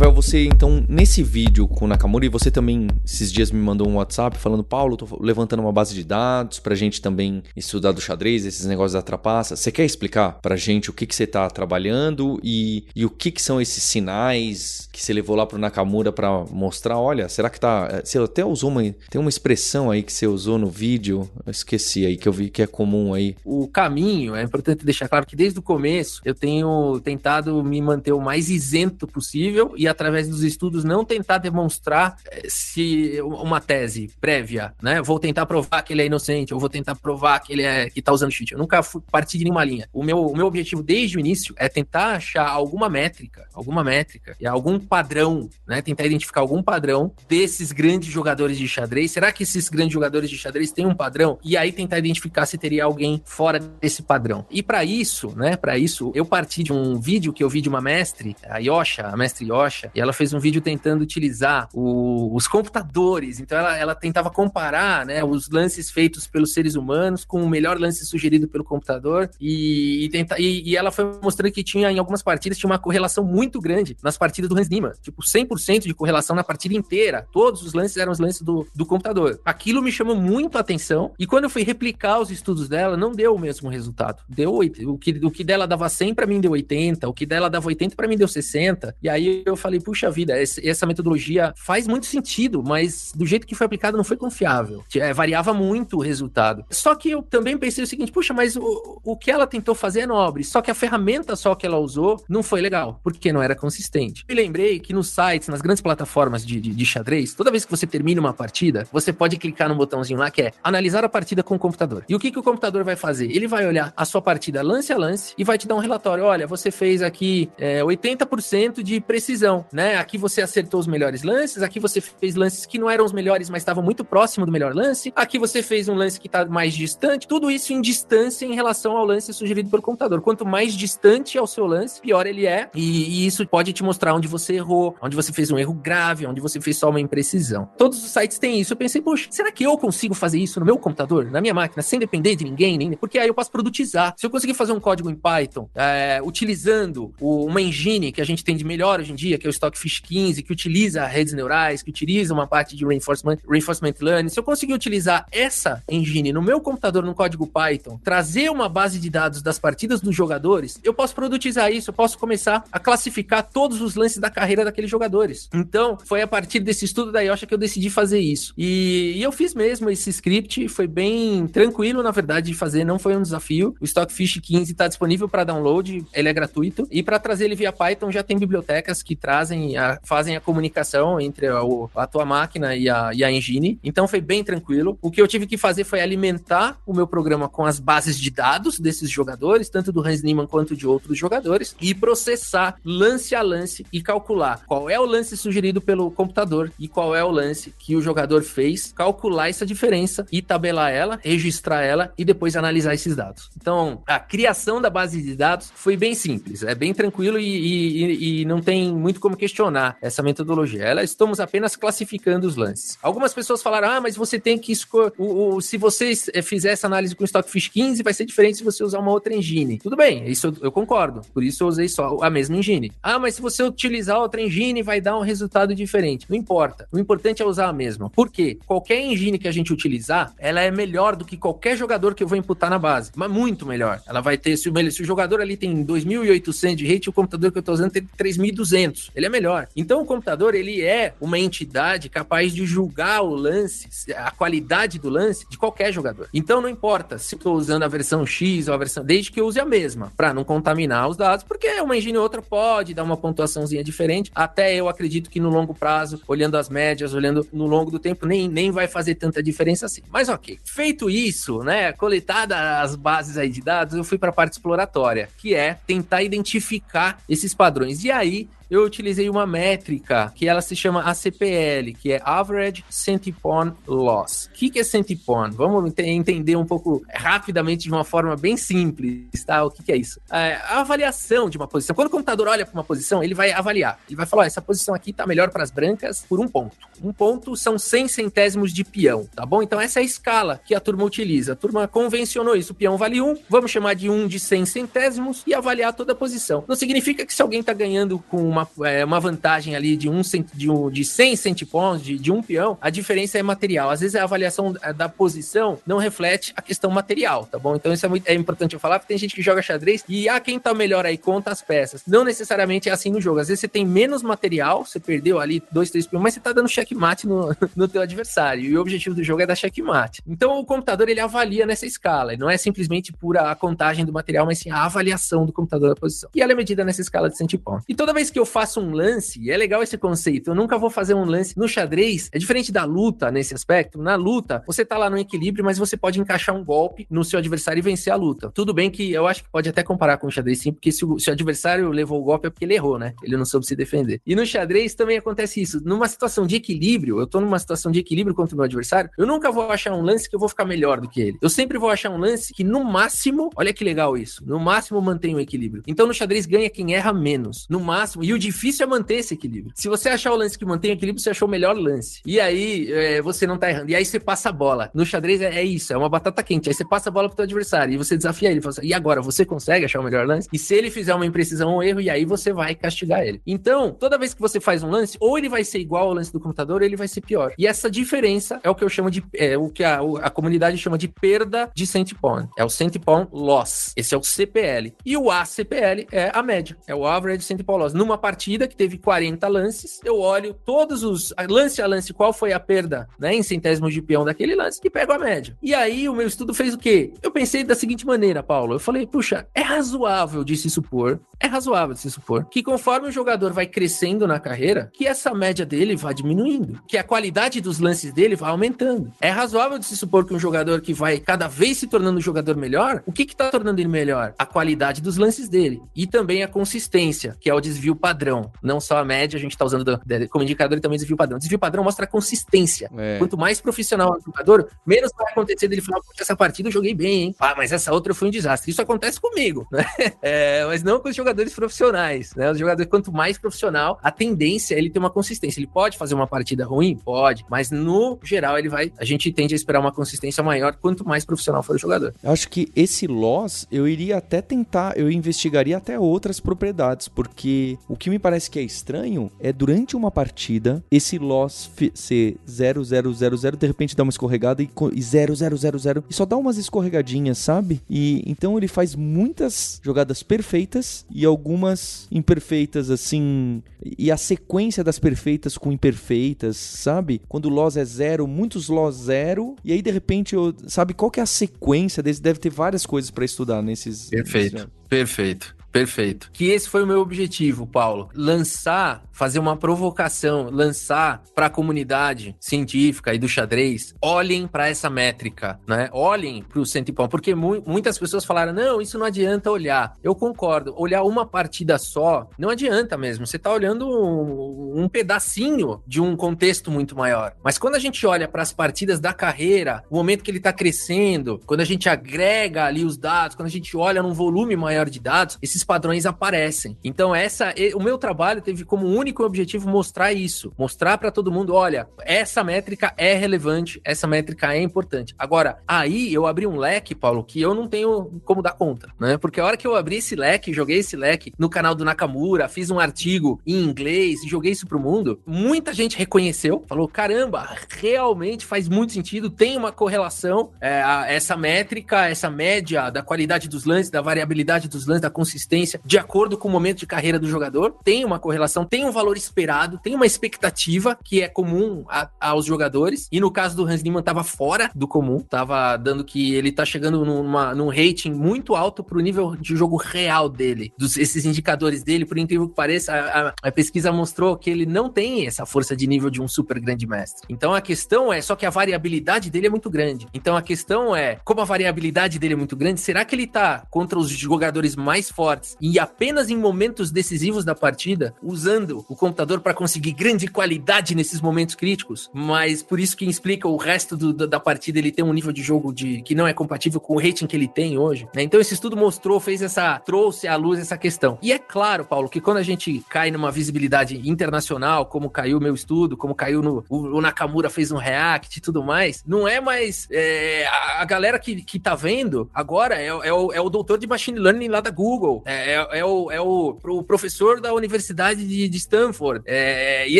você, então, nesse vídeo com o Nakamura, e você também esses dias me mandou um WhatsApp falando, Paulo, tô levantando uma base de dados pra gente também estudar do xadrez, esses negócios da trapaça. Você quer explicar pra gente o que, que você tá trabalhando e, e o que, que são esses sinais que você levou lá pro Nakamura para mostrar? Olha, será que tá. Eh, você até usou uma. Tem uma expressão aí que você usou no vídeo, eu esqueci aí, que eu vi que é comum aí. O caminho, é importante deixar claro que desde o começo eu tenho tentado me manter o mais isento possível e através dos estudos não tentar demonstrar eh, se uma tese prévia, né? Vou tentar provar que ele é inocente, ou vou tentar provar que ele é que tá usando cheat. Eu nunca fui de nenhuma linha. O meu, o meu objetivo desde o início é tentar achar alguma métrica, alguma métrica e algum padrão, né? Tentar identificar algum padrão desses grandes jogadores de xadrez. Será que esses grandes jogadores de xadrez têm um padrão? E aí tentar identificar se teria alguém fora desse padrão. E para isso, né? Para isso, eu parti de um vídeo que eu vi de uma mestre, a Yosha, a mestre Yosha, e ela fez um vídeo tentando utilizar o, os computadores. Então ela, ela tentava comparar, né? Os lances feitos pelos seres humanos com o melhor lance sugerido pelo computador e, e, tenta, e, e ela foi mostrando que tinha em algumas partidas tinha uma correlação muito grande nas partidas do Hans Niemann, tipo 100% de correlação na partida inteira. Todos os lances eram os lances do, do computador. Aquilo me chamou muito a atenção e quando eu fui replicar os estudos dela, não deu o mesmo resultado. Deu o que, o que dela dava 100 para mim deu 80, o que dela dava 80 para mim deu 60. E aí eu falei, puxa vida, essa metodologia faz muito sentido, mas do jeito que foi aplicado não foi confiável. É, variava muito o resultado. Só que eu também pensei o seguinte, puxa, mas o, o que ela tentou fazer é nobre, só que a ferramenta só que ela usou não foi legal, porque não era consistente. E lembrei que nos sites, nas grandes plataformas de, de, de, xadrez, toda vez que você termina uma partida, você pode clicar no botãozinho lá que é analisar a partida com o computador. E o que, que o computador vai fazer? Ele vai olhar a sua partida lance a lance e vai te dar um relatório. Olha, você fez aqui é, 80% de precisão, né? Aqui você acertou os melhores lances, aqui você fez lances que não eram os melhores, mas estavam muito próximo do melhor lance. Aqui você fez um lance que está mais distante. Tudo isso em distância em relação ao lance sugerido pelo computador. Quanto mais distante é o seu lance, pior ele é. E, e isso pode te mostrar onde você errou, onde você fez um erro grave, onde você fez só uma imprecisão. Todos os sites têm isso. Eu pensei, poxa, será que eu consigo fazer isso no meu computador, na minha máquina, sem depender de ninguém? Nem... Porque aí eu posso produtizar. Se eu conseguir fazer um código em Python, é, utilizando o, uma engine que a gente tem de melhor hoje em dia, que é o Stockfish 15, que utiliza redes neurais, que utiliza uma parte de reinforcement, reinforcement learning, se eu conseguir utilizar essa engine no meu computador, no código Python, trazer uma base de dados das partidas dos jogadores, eu posso produtizar isso, eu posso começar a classificar todos os lances da carreira daqueles jogadores. Então, foi a partir desse estudo da Yosha que eu decidi fazer isso. E, e eu fiz mesmo esse script, foi bem tranquilo, na verdade, de fazer, não foi um desafio. O Stockfish 15 está disponível para download, ele é gratuito. E para trazer ele via Python, já tem bibliotecas que trazem, a, fazem a comunicação entre a, a tua máquina e a, e a engine. Então, foi bem tranquilo. O que eu tive que fazer foi alimentar o meu programa com as bases de dados desses jogadores, tanto do Hans Niemann quanto de outros jogadores, e processar lance a lance e calcular qual é o lance sugerido pelo computador e qual é o lance que o jogador fez, calcular essa diferença e tabelar ela, registrar ela e depois analisar esses dados. Então, a criação da base de dados foi bem simples, é bem tranquilo e, e, e não tem muito como questionar essa metodologia. Ela estamos apenas classificando os lances. Algumas pessoas falaram: ah, mas você tem que escolher. O, o, se você eh, fizer essa análise com Stockfish 15, vai ser diferente se você usar uma outra engine. Tudo bem, isso eu, eu concordo. Por isso eu usei só a mesma engine. Ah, mas se você utilizar outra engine, vai dar um resultado diferente. Não importa. O importante é usar a mesma. Por quê? Qualquer engine que a gente utilizar, ela é melhor do que qualquer jogador que eu vou imputar na base. Mas muito melhor. Ela vai ter, se o, se o jogador ali tem 2.800 de rate, o computador que eu estou usando tem 3.200. Ele é melhor. Então o computador, ele é uma entidade capaz de julgar o lance, a qualidade do lance de qualquer jogador. Então não importa se eu estou usando a versão X ou a versão, desde que eu use a mesma, para não contaminar os dados, porque uma engine ou outra pode dar uma pontuaçãozinha diferente. Até eu acredito que no longo prazo, olhando as médias, olhando no longo do tempo, nem, nem vai fazer tanta diferença assim. Mas ok. Feito isso, né, coletada as bases aí de dados, eu fui para a parte exploratória, que é tentar identificar esses padrões. E aí eu utilizei uma métrica que ela se chama ACPL, que é Average Centipon Loss. O que, que é Centipon? Vamos entender um pouco rapidamente de uma forma bem simples, tá? O que, que é isso? É a avaliação de uma posição. Quando o computador olha para uma posição, ele vai avaliar. Ele vai falar: essa posição aqui tá melhor para as brancas por um ponto. Um ponto são 100 centésimos de peão, tá bom? Então essa é a escala que a turma utiliza. A turma convencionou isso. O peão vale 1, vamos chamar de 1 de 100 centésimos e avaliar toda a posição. Não significa que se alguém tá ganhando com uma uma, é, uma vantagem ali de, um, de, um, de 100 centipons, de, de um peão, a diferença é material. Às vezes a avaliação da posição não reflete a questão material, tá bom? Então isso é, muito, é importante eu falar, porque tem gente que joga xadrez e, ah, quem tá melhor aí conta as peças. Não necessariamente é assim no jogo. Às vezes você tem menos material, você perdeu ali dois, três peões, mas você tá dando checkmate no, no teu adversário. E o objetivo do jogo é dar checkmate. Então o computador, ele avalia nessa escala. Não é simplesmente pura a contagem do material, mas sim a avaliação do computador da posição. E ela é medida nessa escala de 100 pontos. E toda vez que eu faço um lance, é legal esse conceito, eu nunca vou fazer um lance no xadrez, é diferente da luta nesse aspecto. Na luta, você tá lá no equilíbrio, mas você pode encaixar um golpe no seu adversário e vencer a luta. Tudo bem que eu acho que pode até comparar com o xadrez sim, porque se o, se o adversário levou o golpe é porque ele errou, né? Ele não soube se defender. E no xadrez também acontece isso. Numa situação de equilíbrio, eu tô numa situação de equilíbrio contra o meu adversário, eu nunca vou achar um lance que eu vou ficar melhor do que ele. Eu sempre vou achar um lance que no máximo, olha que legal isso, no máximo mantém o equilíbrio. Então no xadrez ganha quem erra menos. No máximo, e o difícil é manter esse equilíbrio. Se você achar o lance que mantém o equilíbrio, você achou o melhor lance. E aí é, você não tá errando. E aí você passa a bola. No xadrez é, é, isso, é uma batata quente. Aí você passa a bola pro teu adversário e você desafia ele. Assim, e agora, você consegue achar o melhor lance? E se ele fizer uma imprecisão ou um erro, e aí você vai castigar ele. Então, toda vez que você faz um lance, ou ele vai ser igual ao lance do computador, ou ele vai ser pior. E essa diferença é o que eu chamo de. É, o que a, a comunidade chama de perda de centipon. É o centipon loss. Esse é o CPL. E o ACPL é a média. É o average centipon loss. Numa partida que teve 40 lances, eu olho todos os. Lance a lance, qual foi a perda, né? Em centésimos de peão daquele lance, e pego a média. E aí o meu estudo fez o quê? Eu pensei da seguinte maneira, Paulo. Eu falei, puxa, é razoável de se supor, é razoável de se supor, que conforme o jogador vai crescendo na carreira, que essa média dele vai diminuindo, que a qualidade dos lances dele vai aumentando. É razoável de se supor que um jogador que vai cada vez se tornando um jogador melhor, o que que tá tornando ele melhor? A qualidade dos lances dele e também a consistência, que é o desvio padrão. Não só a média, a gente tá usando como indicador e também desvio padrão. O desvio padrão mostra a consistência. É. Quanto mais profissional o jogador, menos vai acontecer dele falar, essa partida eu joguei bem, hein? Ah, mas essa outra foi um desastre. Isso acontece comigo, né? É, mas não com os jogadores profissionais, né? Os jogadores, quanto mais profissional, a tendência é ele ter uma consistência. Ele pode fazer uma partida ruim? Pode, mas no geral ele vai. A gente tende a esperar uma consistência maior quanto mais profissional for o jogador. Eu acho que esse loss eu iria até tentar, eu investigaria até outras propriedades, porque o que me parece que é estranho é durante uma partida esse loss ser 0, 0, 0, 0, de repente dá uma escorregada e, e 0, 0, 0, 0, e só dá umas escorregadinhas, sabe? E então ele faz muitas jogadas perfeitas e algumas imperfeitas, assim. E a sequência das perfeitas com imperfeitas, sabe? Quando o loss é zero, muitos loss zero, e aí de repente, eu, sabe qual que é a sequência desse? Deve ter várias coisas para estudar nesses. Perfeito, nesses... perfeito. Perfeito. Que esse foi o meu objetivo, Paulo. Lançar, fazer uma provocação, lançar para a comunidade científica e do xadrez, olhem para essa métrica, né? Olhem para o centipão, porque mu muitas pessoas falaram: "Não, isso não adianta olhar". Eu concordo. Olhar uma partida só não adianta mesmo. Você está olhando um, um pedacinho de um contexto muito maior. Mas quando a gente olha para as partidas da carreira, o momento que ele está crescendo, quando a gente agrega ali os dados, quando a gente olha num volume maior de dados, esses esses padrões aparecem. Então, essa, o meu trabalho teve como único objetivo mostrar isso, mostrar para todo mundo, olha, essa métrica é relevante, essa métrica é importante. Agora, aí eu abri um leque, Paulo, que eu não tenho como dar conta, né? Porque a hora que eu abri esse leque, joguei esse leque no canal do Nakamura, fiz um artigo em inglês, joguei isso pro mundo, muita gente reconheceu, falou, caramba, realmente faz muito sentido, tem uma correlação, é, essa métrica, essa média da qualidade dos lances, da variabilidade dos lances, da consistência de acordo com o momento de carreira do jogador, tem uma correlação, tem um valor esperado, tem uma expectativa que é comum a, aos jogadores. E no caso do Hans Niemann, tava fora do comum, tava dando que ele tá chegando numa, num rating muito alto pro nível de jogo real dele. Dos, esses indicadores dele, por incrível que pareça, a, a, a pesquisa mostrou que ele não tem essa força de nível de um super grande mestre. Então a questão é, só que a variabilidade dele é muito grande. Então a questão é, como a variabilidade dele é muito grande, será que ele tá contra os jogadores mais fortes? E apenas em momentos decisivos da partida, usando o computador para conseguir grande qualidade nesses momentos críticos, mas por isso que explica o resto do, da partida ele tem um nível de jogo de que não é compatível com o rating que ele tem hoje. Né? Então esse estudo mostrou, fez essa, trouxe à luz essa questão. E é claro, Paulo, que quando a gente cai numa visibilidade internacional, como caiu o meu estudo, como caiu no o, o Nakamura fez um react e tudo mais, não é mais é, a, a, galera que, que tá vendo agora é, é, o, é o doutor de machine learning lá da Google, é, é, é o, é o, o, professor da Universidade de, de Stanford. É, e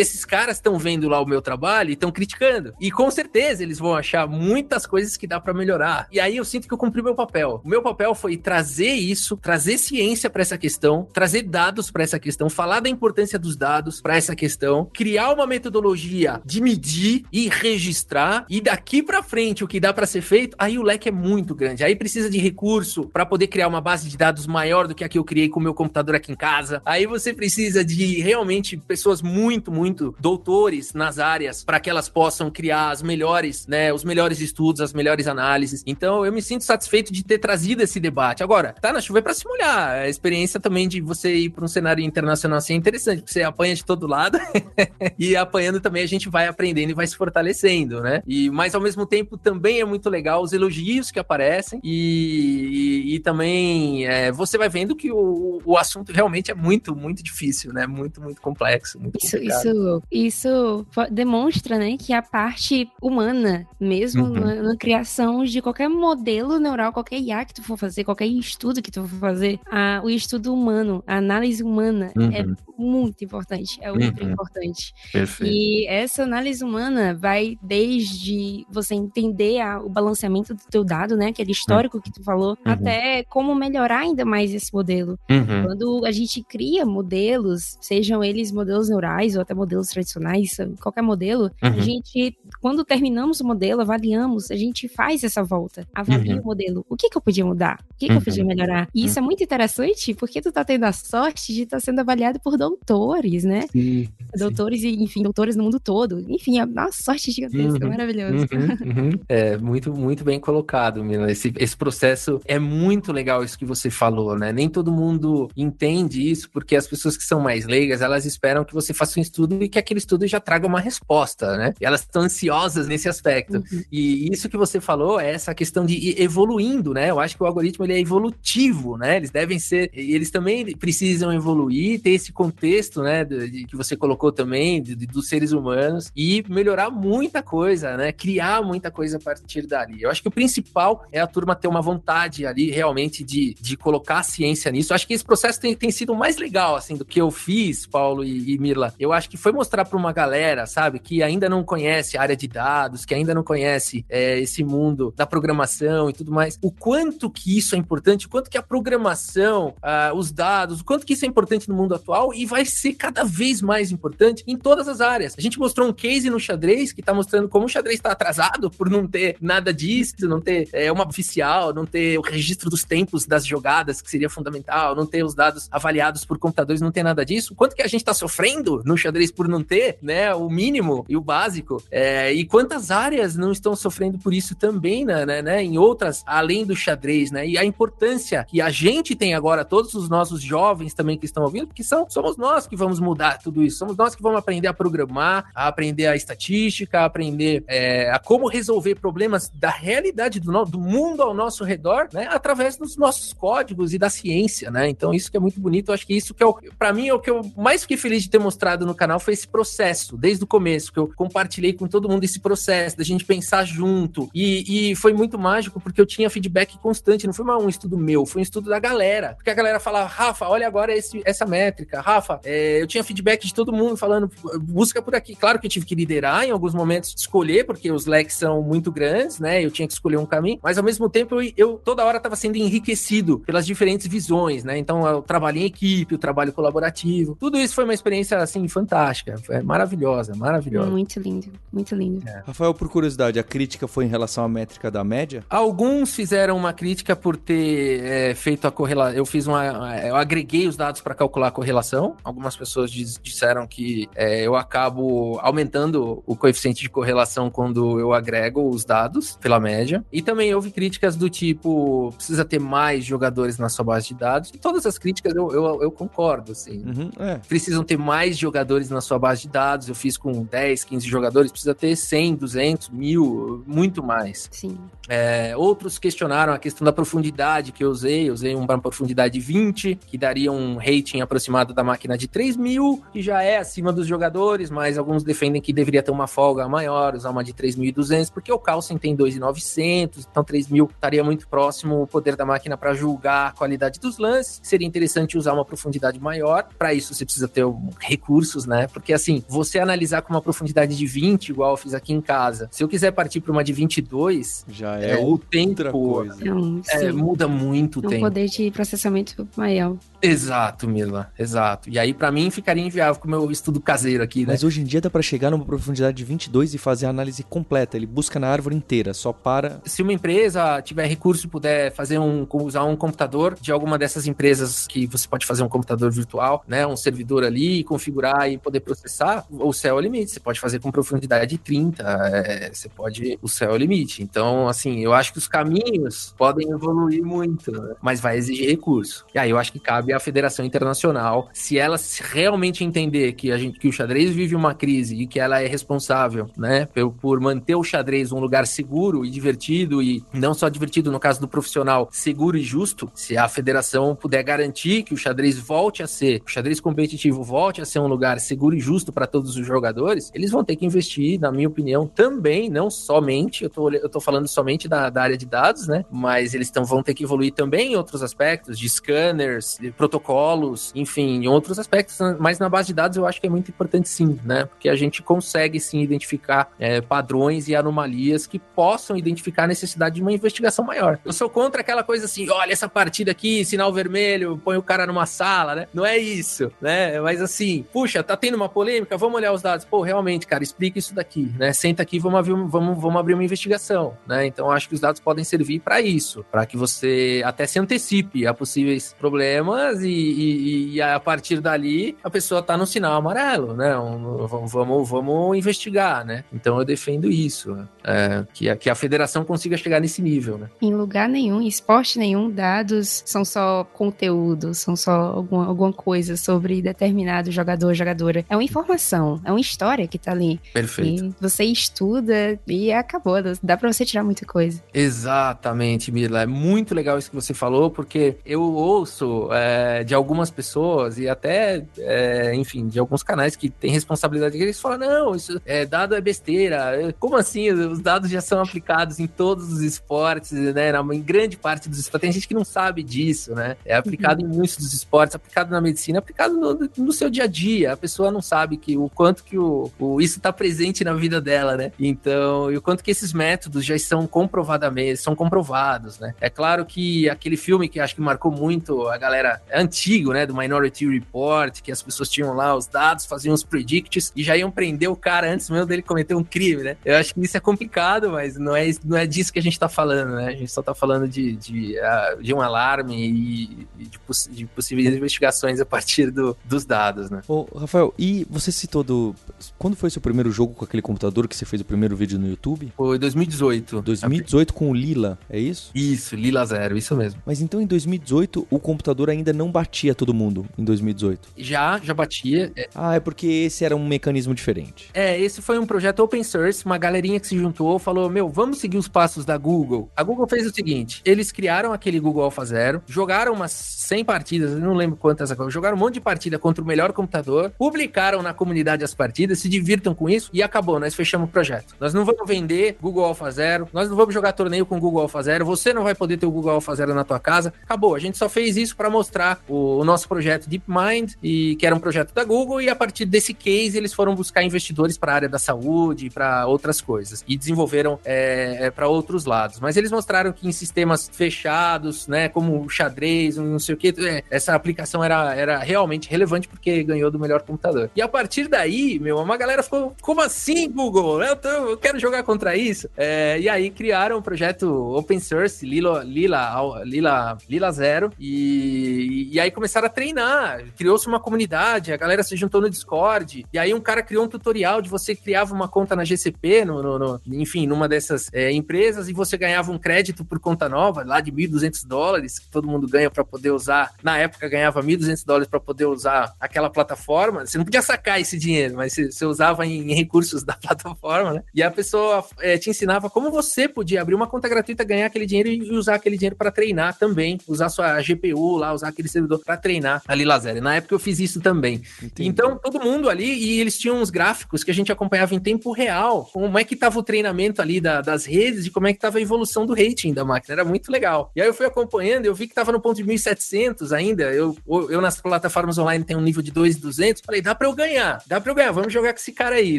esses caras estão vendo lá o meu trabalho e estão criticando. E com certeza eles vão achar muitas coisas que dá para melhorar. E aí eu sinto que eu cumpri meu papel. O meu papel foi trazer isso, trazer ciência para essa questão, trazer dados para essa questão, falar da importância dos dados para essa questão, criar uma metodologia de medir e registrar e daqui para frente o que dá para ser feito, aí o leque é muito grande. Aí precisa de recurso para poder criar uma base de dados maior do que a que eu criei com o meu computador aqui em casa. Aí você precisa de realmente pessoas muito, muito doutores nas áreas para que elas possam criar as melhores, né, os melhores estudos, as melhores análises. Então eu me sinto satisfeito de ter trazido esse debate. Agora, tá na chuva é para se molhar. A experiência também de você ir para um cenário internacional assim é interessante, porque você apanha de todo lado e apanhando também a gente vai aprendendo e vai se fortalecendo, né? E mas ao mesmo tempo também é muito legal os elogios que aparecem e, e, e também é, você vai vendo que o, o assunto realmente é muito, muito difícil, né? Muito, muito complexo. Muito isso, isso, isso demonstra, né, que a parte humana, mesmo uhum. na, na, criação de qualquer modelo neural, qualquer IA que tu for fazer, qualquer estudo que tu for fazer, a, o estudo humano, a análise humana é uhum. é muito importante, é ultra uhum. importante. Perfeito. E essa análise humana vai desde você entender a, o balanceamento do teu dado, né, aquele histórico uhum. que tu falou, uhum. até como melhorar ainda mais esse modelo. Uhum. Quando a gente cria modelos, sejam eles modelos neurais ou até modelos tradicionais, qualquer modelo, a uhum. gente, quando terminamos o modelo, avaliamos, a gente faz essa volta, avalia uhum. o modelo. O que que eu podia mudar? O que que eu podia melhorar? E isso é muito interessante, porque tu tá tendo a sorte de estar tá sendo avaliado por doutores, né? Sim, doutores, sim. enfim, doutores no mundo todo. Enfim, é uma sorte gigantesca, uhum, maravilhoso. Uhum, uhum. É, muito, muito bem colocado, Mila. Esse, esse processo é muito legal, isso que você falou, né? Nem todo mundo entende isso, porque as pessoas que são mais leigas, elas esperam que você faça um estudo e que aquele estudo já traga uma resposta, né? E elas estão ansiosas nesse aspecto. Uhum. E isso que você falou é essa questão de ir evoluindo, né? Eu acho que o algoritmo ele é evolutivo, né? Eles devem ser, eles também precisam evoluir, ter esse contexto, né? De, de, que você colocou também, de, dos seres humanos, e melhorar muita coisa, né? Criar muita coisa a partir dali. Eu acho que o principal é a turma ter uma vontade ali realmente de, de colocar a ciência nisso. Eu acho que esse processo tem, tem sido mais legal, assim, do que eu fiz, Paulo e, e Mirla. Eu acho que foi mostrar para uma galera, sabe, que ainda não conhece a área de dados, que ainda não conhece é, esse mundo da programação e tudo mais, o quanto que isso é importante, o quanto que a programação, uh, os dados, o quanto que isso é importante no mundo atual e vai ser cada vez mais importante em todas as áreas. A gente mostrou um case no xadrez que está mostrando como o xadrez está atrasado por não ter nada disso, não ter é, uma oficial, não ter o registro dos tempos das jogadas, que seria fundamental, não ter os dados avaliados por computadores, não ter nada disso. Quanto que a gente está sofrendo no xadrez por não ter, né, o mínimo e o básico? É, e quantas áreas não estão sofrendo por isso também, né, né, né, em outras, além do xadrez, né? E a importância que a gente tem agora, todos os nossos jovens também que estão ouvindo, porque são, somos nós que vamos mudar tudo isso, somos nós que vamos aprender a programar, a aprender a estatística, a aprender é, a como resolver problemas da realidade do, no, do mundo ao nosso redor, né, através dos nossos códigos e da ciência, né? Então isso que é muito bonito, eu acho que isso que é para mim é o que eu mais fiquei feliz de ter mostrado no canal foi esse processo, desde o começo, que eu compartilhei com todo mundo esse processo da gente pensar junto e, e foi muito mágico porque eu tinha feedback constante, não foi um estudo meu, foi um estudo da galera, porque a galera falava, Rafa, olha agora esse, essa métrica, Rafa, é, eu tinha feedback de todo mundo falando, busca por aqui, claro que eu tive que liderar em alguns momentos, escolher, porque os leques são muito grandes, né, eu tinha que escolher um caminho, mas ao mesmo tempo eu, eu toda hora estava sendo enriquecido pelas diferentes visões, né? Então, o trabalho em equipe, o trabalho colaborativo, tudo isso foi uma experiência, assim, fantástica, foi maravilhosa, maravilhosa. Muito lindo, muito lindo. É. Rafael, por curiosidade, a crítica foi em relação à métrica da média? Alguns fizeram uma crítica por ter é, feito a correlação, eu fiz uma, eu agreguei os dados para calcular a correlação, algumas pessoas diz, disseram que é, eu acabo aumentando o coeficiente de correlação quando eu agrego os dados pela média, e também houve críticas do tipo, precisa ter mais jogadores na sua base de dados. E todas as críticas eu, eu, eu concordo, assim. Uhum, é. Precisam ter mais jogadores na sua base de dados. Eu fiz com 10, 15 jogadores, precisa ter ter 100, 200, mil, muito mais. Sim. É, outros questionaram a questão da profundidade que eu usei. Eu usei uma profundidade 20, que daria um rating aproximado da máquina de 3 mil, que já é acima dos jogadores, mas alguns defendem que deveria ter uma folga maior, usar uma de 3.200, porque o Carlsen tem 2.900, então 3 mil estaria muito próximo o poder da máquina para julgar a qualidade dos lances. Seria interessante usar uma profundidade maior. Para isso, você precisa ter recursos, né? Porque assim, você analisar com uma profundidade de 20, igual eu fiz aqui em casa, se eu quiser partir para uma de 22, já é, é o tempo coisa. Não, é, muda muito o tempo. Um poder de processamento maior. Exato, Mila, exato. E aí, para mim, ficaria inviável com o meu estudo caseiro aqui, né? Mas hoje em dia dá para chegar numa profundidade de 22 e fazer a análise completa. Ele busca na árvore inteira, só para. Se uma empresa tiver recurso e puder fazer um, usar um computador de alguma dessas empresas que você pode fazer um computador virtual, né? Um servidor ali, configurar e poder processar, o céu é o limite. Você pode fazer com profundidade de 30, é, você pode. O céu é o limite. Então, assim, eu acho que os caminhos podem evoluir muito, né? mas vai exigir recurso. E aí eu acho que cabe à Federação Internacional, se ela realmente entender que a gente que o xadrez vive uma crise e que ela é responsável, né, por, por manter o xadrez um lugar seguro e divertido e não só divertido no caso do profissional, seguro e justo, se a federação puder garantir que o xadrez volte a ser, o xadrez competitivo volte a ser um lugar seguro e justo para todos os jogadores, eles vão ter que investir, na minha opinião, também, não somente, eu tô, eu tô falando somente da, da área de dados, né, mas eles tão, vão ter que evoluir também em outros aspectos, de scanners, de protocolos, enfim, outros aspectos, né? mas na base de dados eu acho que é muito importante sim, né? Porque a gente consegue sim identificar é, padrões e anomalias que possam identificar a necessidade de uma investigação maior. Eu sou contra aquela coisa assim, olha essa partida aqui, sinal vermelho, põe o cara numa sala, né? Não é isso, né? Mas assim, puxa, tá tendo uma polêmica, vamos olhar os dados. Pô, realmente, cara, explica isso daqui, né? Senta aqui, vamos abrir, vamos, vamos abrir uma investigação, né? Então acho que os dados podem servir para isso, para que você até se antecipe a possíveis problemas e, e, e, a partir dali a pessoa tá no sinal amarelo, né? Um, vamos, vamos investigar, né? Então eu defendo isso, é, que, a, que a federação consiga chegar nesse nível, né? Em lugar nenhum, em esporte nenhum, dados são só conteúdo, são só alguma, alguma coisa sobre determinado jogador, jogadora. É uma informação, é uma história que tá ali. Perfeito. E você estuda e acabou, dá pra você tirar muita coisa. Exatamente, Mila. É muito legal isso que você falou, porque eu ouço é, é, de algumas pessoas e até, é, enfim, de alguns canais que têm responsabilidade, que eles falam, não, isso é, dado é besteira. Como assim? Os dados já são aplicados em todos os esportes, né? Em grande parte dos esportes. Tem gente que não sabe disso, né? É aplicado uhum. em muitos dos esportes, aplicado na medicina, aplicado no, no, seu dia a dia. A pessoa não sabe que o quanto que o, o isso está presente na vida dela, né? Então, e o quanto que esses métodos já são comprovadamente, são comprovados, né? É claro que aquele filme que acho que marcou muito a galera antigo, né, do Minority Report, que as pessoas tinham lá os dados, faziam os predicts e já iam prender o cara antes mesmo dele cometer um crime, né? Eu acho que isso é complicado, mas não é, não é disso que a gente tá falando, né? A gente só tá falando de, de, ah, de um alarme e de, de, possíveis investigações a partir do, dos dados, né? Ô, Rafael, e você citou do... Quando foi seu primeiro jogo com aquele computador que você fez o primeiro vídeo no YouTube? Foi 2018. 2018 com o Lila, é isso? Isso, Lila Zero, isso mesmo. Mas então em 2018 o computador ainda não batia todo mundo em 2018? Já, já batia. É. Ah, é porque esse era um mecanismo diferente. É, esse foi um projeto open source, uma galerinha que se juntou, falou: Meu, vamos seguir os passos da Google. A Google fez o seguinte: eles criaram aquele Google Alpha Zero, jogaram umas 100 partidas, não lembro quantas agora, jogaram um monte de partida contra o melhor computador, publicaram na comunidade as partidas, se divirtam com isso e acabou. Nós fechamos o projeto. Nós não vamos vender Google Alpha Zero, nós não vamos jogar torneio com Google Alpha Zero, você não vai poder ter o Google Alpha Zero na tua casa. Acabou. A gente só fez isso para mostrar o, o, nosso projeto DeepMind, e, que era um projeto da Google, e a partir desse case eles foram buscar investidores para a área da saúde, para outras coisas, e desenvolveram é, é, para outros lados. Mas eles mostraram que em sistemas fechados, né, como o xadrez, não sei o que, é, essa aplicação era, era realmente relevante porque ganhou do melhor computador. E a partir daí, meu, uma galera ficou, como assim, Google? Eu, tô, eu quero jogar contra isso. É, e aí criaram um projeto open source, Lila, Lila, Lila, Lila Zero, e E, e aí começaram a treinar, criou-se uma comunidade, a galera se juntou no Discord, e aí um cara criou um tutorial de você criava uma conta na GCP, no, no, no enfim, numa dessas é, empresas, e você ganhava um crédito por conta nova, lá de 1.200 dólares, que todo mundo ganha para poder usar. Na época ganhava 1.200 dólares para poder usar aquela plataforma. Você não podia sacar esse dinheiro, mas você, usava em, em, recursos da plataforma, né? E a pessoa é, te ensinava como você podia abrir uma conta gratuita, ganhar aquele dinheiro e usar aquele dinheiro para treinar também, usar sua GPU lá, usar aquele servidor para treinar ali lá zero. Na época eu fiz isso também. Entendi. Então todo mundo ali e eles tinham uns gráficos que a gente acompanhava em tempo real, como é que estava o treinamento ali da, das redes e como é que estava a evolução do rating da máquina. Era muito legal. E aí eu fui acompanhando, eu vi que estava no ponto de 1700 ainda. Eu, eu nas plataformas online tenho um nível de 2,200. Falei, dá para eu ganhar, dá para eu ganhar, vamos jogar com esse cara aí,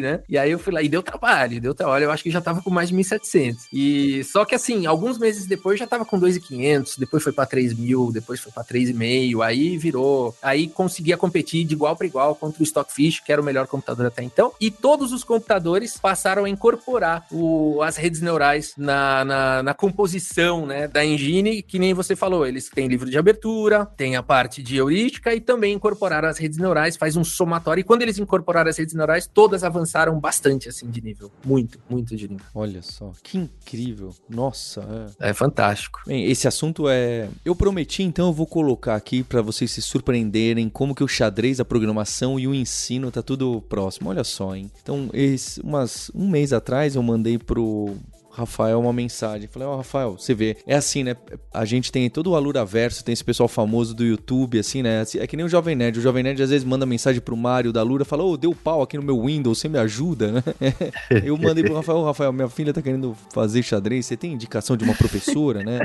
né? E aí eu fui lá e deu trabalho, deu trabalho. Eu acho que já tava com mais de 1.700. E só que assim, alguns meses depois já tava com 2.500, depois foi para 3.000, depois foi para 3.500, aí virou, aí conseguia competir de igual para igual contra o Stockfish, que era o melhor computador até então. E todos os computadores passaram a incorporar o, as redes neurais na, na, na composição, né, da engine, que nem você falou, eles têm livro de abertura, tem a parte de heurística e também incorporaram as redes neurais, faz um somatório. E quando eles incorporaram as redes neurais, todas avançaram bastante, assim, de nível. Muito, muito de nível. Olha só, que incrível. Nossa, é. É fantástico. Bem, esse assunto é. Eu prometi, então eu vou colocar aqui para vocês se surpreenderem como que o xadrez, a programação e o ensino tá tudo próximo. Olha só, hein? Então, esse, umas, um mês atrás eu mandei pro Rafael uma mensagem. Falei, ó, oh, Rafael, você vê, é assim, né? A gente tem todo o Alura Verso, tem esse pessoal famoso do YouTube, assim, né? É que nem o Jovem Nerd. O Jovem Nerd às vezes manda mensagem pro Mário da Lura, fala, ô, oh, deu pau aqui no meu Windows, você me ajuda, né? Eu mandei pro Rafael, oh, Rafael, minha filha tá querendo fazer xadrez, você tem indicação de uma professora, né?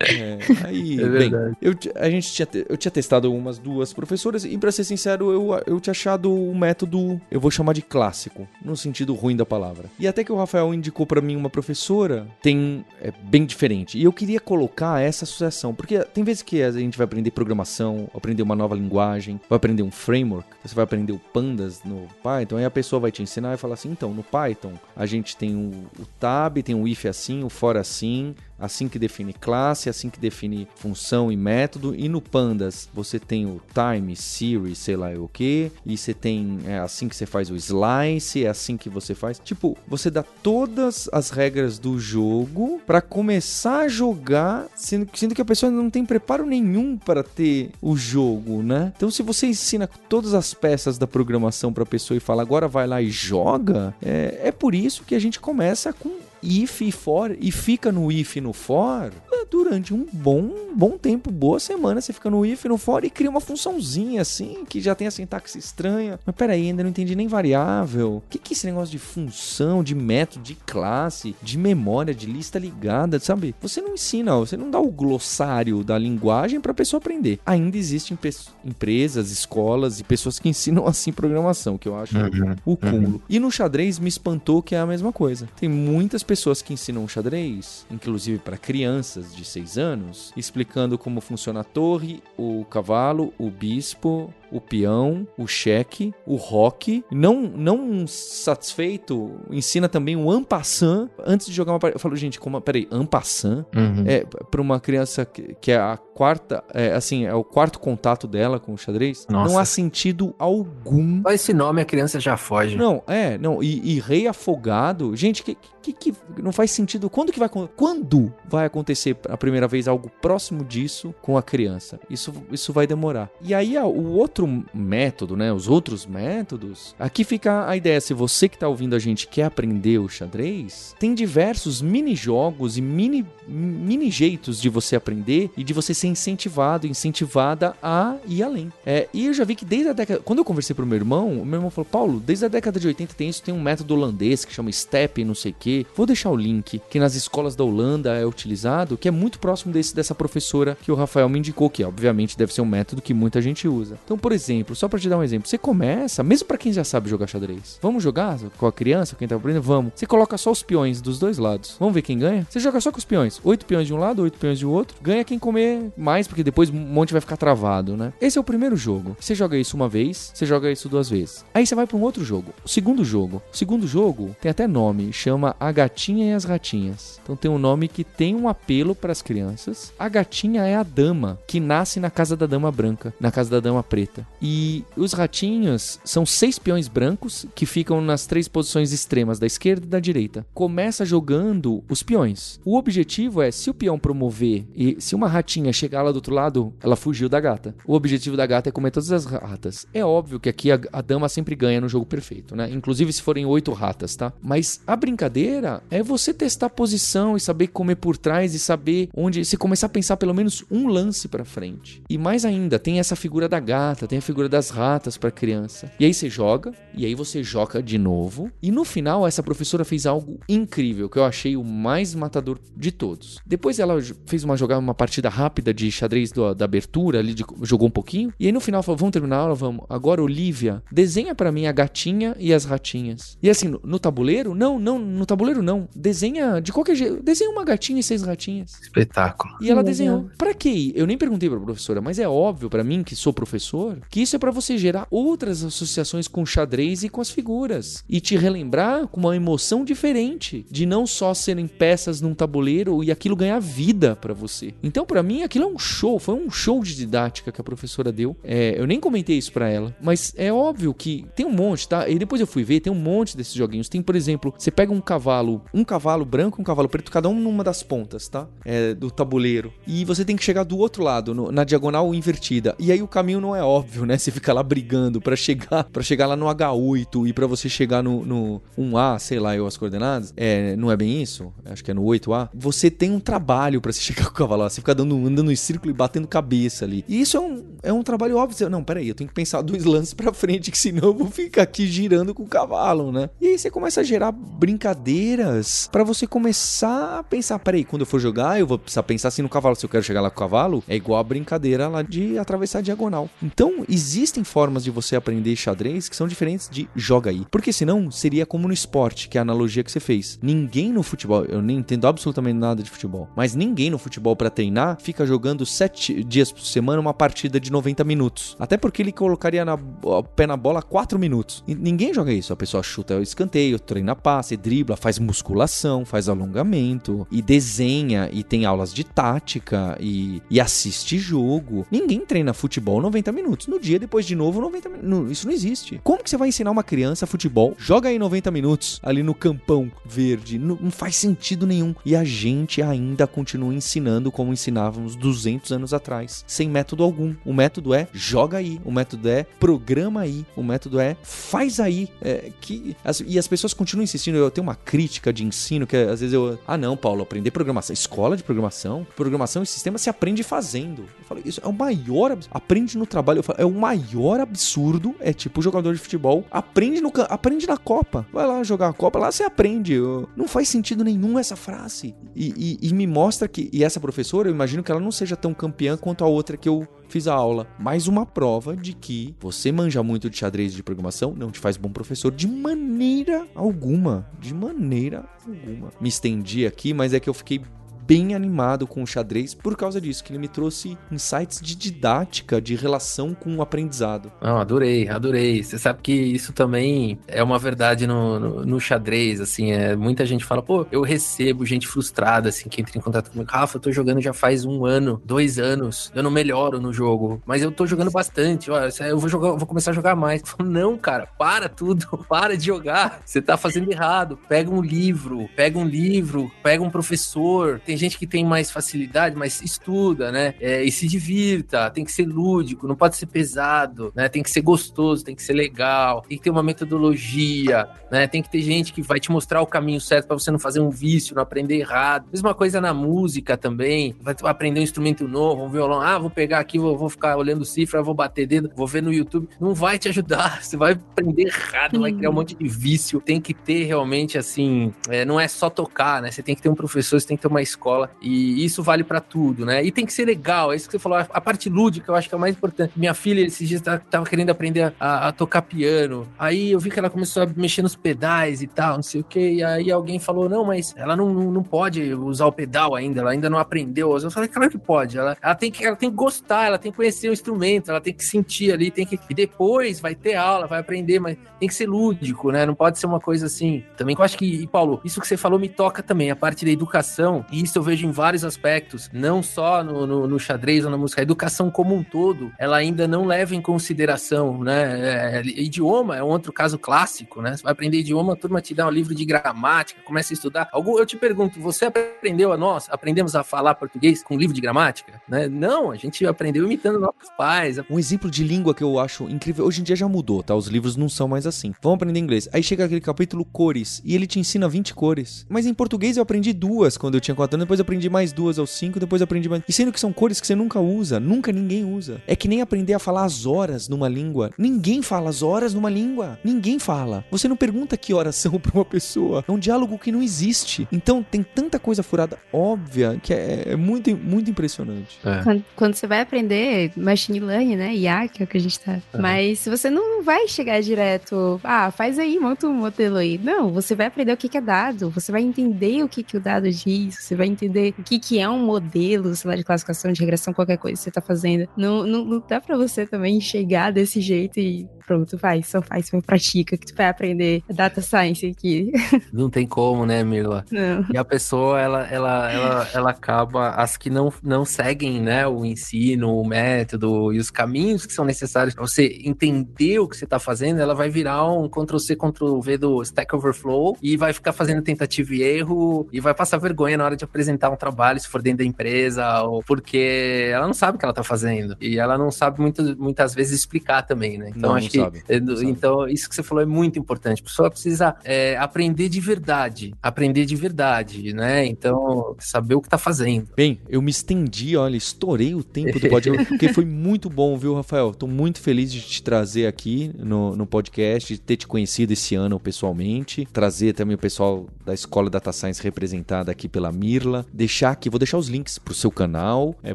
É, aí, é bem, eu, a gente tinha, eu tinha testado umas duas professoras e, pra ser sincero, eu, eu tinha achado o um método, eu vou chamar de clássico, no sentido ruim da palavra. E até que o Rafael indicou para mim uma professora, tem é bem diferente. E eu queria colocar essa associação, porque tem vezes que a gente vai aprender programação, aprender uma nova linguagem, vai aprender um framework, você vai aprender o Pandas no Python, aí a pessoa vai te ensinar e falar assim: então, no Python a gente tem o, o tab, tem o if assim, o for assim, assim que define classe, assim que define função e método. E no Pandas você tem o time, series, sei lá o que, e você tem é assim que você faz o slice, é assim que você faz. Tipo, você dá todas as regras do jogo para começar a jogar, sendo, sendo que a pessoa não tem preparo nenhum para ter o jogo, né? Então, se você ensina todas as peças da programação para a pessoa e fala agora vai lá e joga, é, é por isso que a gente começa com if e for e fica no if e no for durante um bom, bom tempo, boa semana, você fica no if e no for e cria uma funçãozinha assim, que já tem a sintaxe estranha. Mas peraí, ainda não entendi nem variável. O que, que é esse negócio de função, de método, de classe, de memória, de lista ligada, sabe? Você não ensina, você não dá o glossário da linguagem para a pessoa aprender. Ainda existem empresas, escolas e pessoas que ensinam assim programação, que eu acho uhum, o cúmulo. Uhum. E no xadrez me espantou que é a mesma coisa. Tem muitas pessoas que ensinam xadrez, inclusive para crianças de 6 anos, explicando como funciona a torre, o cavalo, o bispo, o peão, o cheque, o roque. Não, não satisfeito, ensina também o ampassan antes de jogar uma partida. Eu falo, gente, como, peraí, ampassan? Uhum. É para uma criança que, que, é a quarta, é, assim, é o quarto contato dela com o xadrez. Nossa. Não há sentido algum. Só esse nome a criança já foge. Não, é, não. E, e rei afogado, gente, que, que, que não faz sentido. Quando que vai quando vai acontecer a primeira vez algo próximo disso com a criança? Isso, isso vai demorar. E aí o outro outro método, né, os outros métodos, aqui fica a ideia, se você que está ouvindo a gente quer aprender o xadrez, tem diversos mini jogos e mini, mini jeitos de você aprender e de você ser incentivado, incentivada a ir além. É, e eu já vi que desde a década, quando eu conversei pro meu irmão, o meu irmão falou, Paulo, desde a década de 80 tem isso, tem um método holandês que chama STEP, não sei o que. Vou deixar o link que nas escolas da Holanda é utilizado, que é muito próximo desse dessa professora que o Rafael me indicou, que obviamente deve ser um método que muita gente usa. Então, por por exemplo, só pra te dar um exemplo, você começa, mesmo para quem já sabe jogar xadrez, vamos jogar com a criança, quem tá aprendendo? Vamos. Você coloca só os peões dos dois lados. Vamos ver quem ganha? Você joga só com os peões. Oito peões de um lado, oito peões de outro. Ganha quem comer mais, porque depois um monte vai ficar travado, né? Esse é o primeiro jogo. Você joga isso uma vez, você joga isso duas vezes. Aí você vai para um outro jogo. O segundo jogo. O segundo jogo tem até nome, chama A Gatinha e as Ratinhas. Então tem um nome que tem um apelo para as crianças. A gatinha é a dama que nasce na casa da dama branca, na casa da dama preta. E os ratinhos são seis peões brancos que ficam nas três posições extremas, da esquerda e da direita. Começa jogando os peões. O objetivo é, se o peão promover e se uma ratinha chegar lá do outro lado, ela fugiu da gata. O objetivo da gata é comer todas as ratas. É óbvio que aqui a, a dama sempre ganha no jogo perfeito, né? Inclusive se forem oito ratas, tá? Mas a brincadeira é você testar a posição e saber comer por trás e saber onde. Se começar a pensar pelo menos um lance para frente. E mais ainda, tem essa figura da gata, tem a figura das ratas para criança. E aí você joga, e aí você joga de novo. E no final, essa professora fez algo incrível, que eu achei o mais matador de todos. Depois ela fez uma jogada, uma partida rápida de xadrez do, da abertura, ali de, jogou um pouquinho. E aí no final falou: vamos terminar a aula? Vamos. Agora, Olivia, desenha para mim a gatinha e as ratinhas. E assim, no, no tabuleiro? Não, não, no tabuleiro não. Desenha de qualquer jeito. Desenha uma gatinha e seis ratinhas. Espetáculo. E ela desenhou. Pra quê? Eu nem perguntei pra professora, mas é óbvio para mim, que sou professor, que isso é para você gerar outras associações com o xadrez e com as figuras. E te relembrar com uma emoção diferente. De não só serem peças num tabuleiro e aquilo ganhar vida para você. Então, para mim, aquilo é um show. Foi um show de didática que a professora deu. É, eu nem comentei isso para ela, mas é óbvio que tem um monte, tá? E depois eu fui ver, tem um monte desses joguinhos. Tem, por exemplo, você pega um cavalo, um cavalo branco um cavalo preto, cada um numa das pontas, tá? É, do tabuleiro. E você tem que chegar do outro lado, no, na diagonal invertida. E aí o caminho não é óbvio, né? Você fica lá brigando para chegar para chegar lá no H8 e para você chegar no, no 1A, sei lá, eu as coordenadas. É, não é bem isso? Acho que é no 8A. Você tem um trabalho para se chegar com o cavalo. Você fica dando, andando em círculo e batendo cabeça ali. E isso é um, é um trabalho óbvio. Não, peraí, eu tenho que pensar dois lances para frente, que senão eu vou ficar aqui girando com o cavalo, né? E aí você começa a gerar brincadeiras para você começar a pensar, peraí, quando eu for jogar, eu vou precisar pensar assim no cavalo. Se eu quero chegar lá com o cavalo, é igual a brincadeira lá de atravessar a diagonal. Então, existem formas de você aprender xadrez que são diferentes de joga aí. Porque senão seria como no esporte, que é a analogia que você fez. Ninguém no futebol, eu nem entendo absolutamente nada de futebol, mas ninguém no futebol para treinar fica jogando sete dias por semana uma partida de 90 minutos. Até porque ele colocaria na, o pé na bola 4 minutos. E ninguém joga isso. A pessoa chuta o escanteio, treina passe, dribla, faz musculação, faz alongamento e desenha e tem aulas de tática e, e assiste jogo. Ninguém treina futebol 90 minutos. No dia depois de novo 90 minutos. Isso não existe. Como que você vai ensinar uma criança futebol? Joga aí 90 minutos ali no campão verde. Não, não faz sentido nenhum. E a gente ainda continua ensinando como ensinávamos 200 anos atrás, sem método algum. O método é joga aí. O método é programa aí. O método é faz aí. É, que, as, e as pessoas continuam insistindo. Eu tenho uma crítica de ensino que às vezes eu. Ah, não, Paulo, aprender programação. Escola de programação. Programação e sistema se aprende fazendo. Eu falo, isso é o maior. Aprende no trabalho. É o maior absurdo. É tipo jogador de futebol. Aprende, no, aprende na Copa. Vai lá jogar a Copa, lá você aprende. Não faz sentido nenhum essa frase. E, e, e me mostra que. E essa professora, eu imagino que ela não seja tão campeã quanto a outra que eu fiz a aula. Mais uma prova de que você manja muito de xadrez de programação não te faz bom professor de maneira alguma. De maneira alguma. Me estendi aqui, mas é que eu fiquei bem animado com o xadrez por causa disso, que ele me trouxe insights de didática, de relação com o aprendizado. Não, adorei, adorei. Você sabe que isso também é uma verdade no, no, no, xadrez, assim, é, muita gente fala, pô, eu recebo gente frustrada, assim, que entra em contato comigo, Rafa, eu tô jogando já faz um ano, dois anos, eu não melhoro no jogo, mas eu tô jogando bastante, ó, eu vou jogar, eu vou começar a jogar mais. Falo, não, cara, para tudo, para de jogar, você tá fazendo errado, pega um livro, pega um livro, pega um professor, tem gente que tem mais facilidade, mas estuda, né? É, e se divirta, tem que ser lúdico, não pode ser pesado, né? Tem que ser gostoso, tem que ser legal, tem que ter uma metodologia, né? Tem que ter gente que vai te mostrar o caminho certo para você não fazer um vício, não aprender errado. Mesma coisa na música também, vai aprender um instrumento novo, um violão, ah, vou pegar aqui, vou, vou ficar olhando cifra, vou bater dedo, vou ver no YouTube, não vai te ajudar, você vai aprender errado, vai criar um monte de vício. Tem que ter realmente assim, é, não é só tocar, né? Você tem que ter um professor, você tem que ter uma escola escola. E isso vale para tudo, né? E tem que ser legal, é isso que você falou. A parte lúdica eu acho que é o mais importante. Minha filha, esses dias, tá, tava querendo aprender a, a, tocar piano. Aí eu vi que ela começou a mexer nos pedais e tal, não sei o que. E aí alguém falou: não, mas ela não, não pode usar o pedal ainda, ela ainda não aprendeu. Eu falei, claro que pode. Ela, ela, tem que, ela tem que gostar, ela tem que conhecer o instrumento, ela tem que sentir ali, tem que. E depois vai ter aula, vai aprender, mas tem que ser lúdico, né? Não pode ser uma coisa assim. Também eu acho que, e Paulo, isso que você falou me toca também, a parte da educação, e isso eu vejo em vários aspectos, não só no, no, no xadrez ou na música, a educação como um todo, ela ainda não leva em consideração, né? É, idioma é um outro caso clássico, né? Você vai aprender idioma, a turma te dá um livro de gramática, começa a estudar. Algum, eu te pergunto, você aprendeu a nós, aprendemos a falar português com livro de gramática? Né? Não, a gente aprendeu imitando nossos pais. Um exemplo de língua que eu acho incrível, hoje em dia já mudou, tá? Os livros não são mais assim. Vamos aprender inglês. Aí chega aquele capítulo cores e ele te ensina 20 cores. Mas em português eu aprendi duas quando eu tinha 4 anos, depois aprendi mais duas aos 5, depois aprendi mais. E sendo que são cores que você nunca usa, nunca ninguém usa. É que nem aprender a falar as horas numa língua. Ninguém fala as horas numa língua. Ninguém fala. Você não pergunta que horas são para uma pessoa. É um diálogo que não existe. Então tem tanta coisa furada óbvia que é, é muito, muito impressionante. É. Quando, quando, você vai aprender machine learning, né? IA, que é o que a gente tá. Uhum. Mas você não vai chegar direto, ah, faz aí, monta um modelo aí. Não, você vai aprender o que, que é dado, você vai entender o que, que o dado diz, você vai entender o que, que é um modelo, sei lá, de classificação, de regressão, qualquer coisa que você tá fazendo. Não, não, não dá pra você também chegar desse jeito e pronto, vai, só faz, só pratica, que tu vai aprender data science aqui. Não tem como, né, Mirla? Não. E a pessoa, ela, ela, ela, ela acaba, as que não, não seguem, né, o ensino, o método e os caminhos que são necessários para você entender o que você está fazendo, ela vai virar um Ctrl-C, Ctrl-V do Stack Overflow e vai ficar fazendo tentativa e erro e vai passar vergonha na hora de apresentar um trabalho, se for dentro da empresa, ou porque ela não sabe o que ela está fazendo. E ela não sabe muitas, muitas vezes explicar também, né? Então, não, acho não que sabe. Então, isso que você falou é muito importante. A pessoa precisa é, aprender de verdade. Aprender de verdade, né? Então, saber o que tá fazendo. Bem, eu me estendi, olha, estourei o tempo do podcast, porque foi muito bom, viu, Rafael? Tô muito feliz de te trazer aqui no, no podcast, de ter te conhecido esse ano pessoalmente, trazer também o pessoal da Escola Data Science representada aqui pela Mirla, deixar aqui, vou deixar os links pro seu canal, é,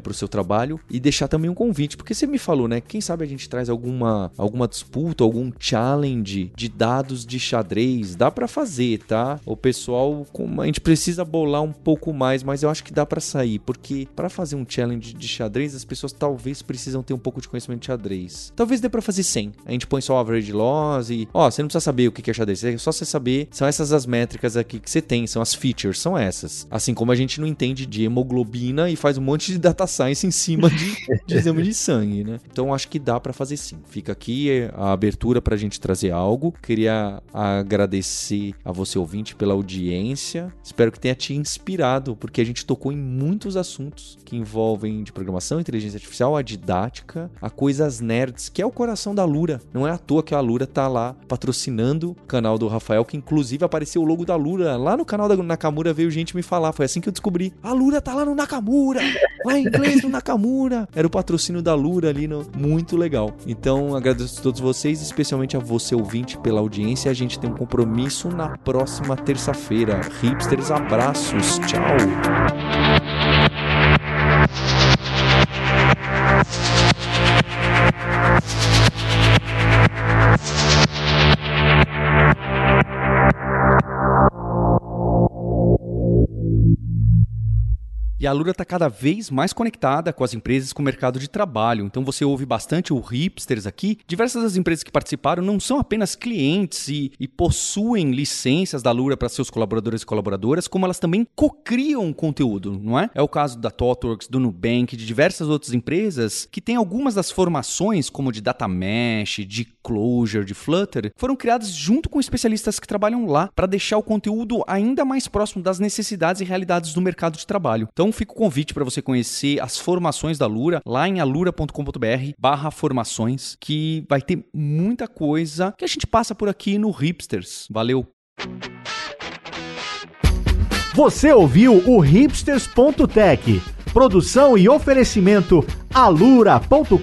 pro seu trabalho e deixar também um convite, porque você me falou, né? Quem sabe a gente traz alguma, alguma disputa algum challenge de dados de xadrez, dá para fazer, tá? O pessoal, a gente precisa bolar um pouco mais, mas eu acho que dá para sair, porque para fazer um challenge de xadrez, as pessoas talvez precisam ter um pouco de conhecimento de xadrez. Talvez dê para fazer 100. A gente põe só o average loss e, ó, você não precisa saber o que é xadrez, é só você saber, são essas as métricas aqui que você tem, são as features, são essas. Assim como a gente não entende de hemoglobina e faz um monte de data science em cima de, de exame de sangue, né? Então acho que dá para fazer sim. Fica aqui a abertura para a gente trazer algo. Queria agradecer a você, ouvinte, pela audiência. Espero que tenha te inspirado, porque a gente tocou em muitos assuntos que envolvem de programação, inteligência artificial, a didática, a coisas nerds, que é o coração da Lura. Não é à toa que a Lura tá lá patrocinando o canal do Rafael, que inclusive apareceu o logo da Lura. Lá no canal da Nakamura veio gente me falar. Foi assim que eu descobri. A Lura tá lá no Nakamura! Lá em inglês no Nakamura! Era o patrocínio da Lura ali, no... muito legal. Então agradeço a todos vocês vocês, especialmente a você ouvinte, pela audiência. A gente tem um compromisso na próxima terça-feira. Hipsters, abraços. Tchau. E a Lura está cada vez mais conectada com as empresas com o mercado de trabalho. Então você ouve bastante o Hipsters aqui. Diversas das empresas que participaram não são apenas clientes e, e possuem licenças da Lura para seus colaboradores e colaboradoras, como elas também cocriam conteúdo, não é? É o caso da ThoughtWorks, do Nubank, de diversas outras empresas que têm algumas das formações, como de Data Mesh, de Clojure, de Flutter, foram criadas junto com especialistas que trabalham lá para deixar o conteúdo ainda mais próximo das necessidades e realidades do mercado de trabalho. Então fica o convite para você conhecer as formações da Lura lá em alura.com.br barra formações, que vai ter muita coisa que a gente passa por aqui no Hipsters. Valeu! Você ouviu o hipsters.tech, produção e oferecimento alura.com.br.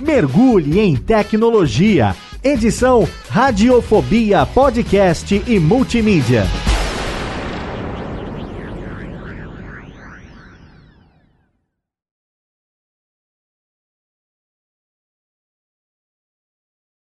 Mergulhe em tecnologia. Edição Radiofobia Podcast e Multimídia.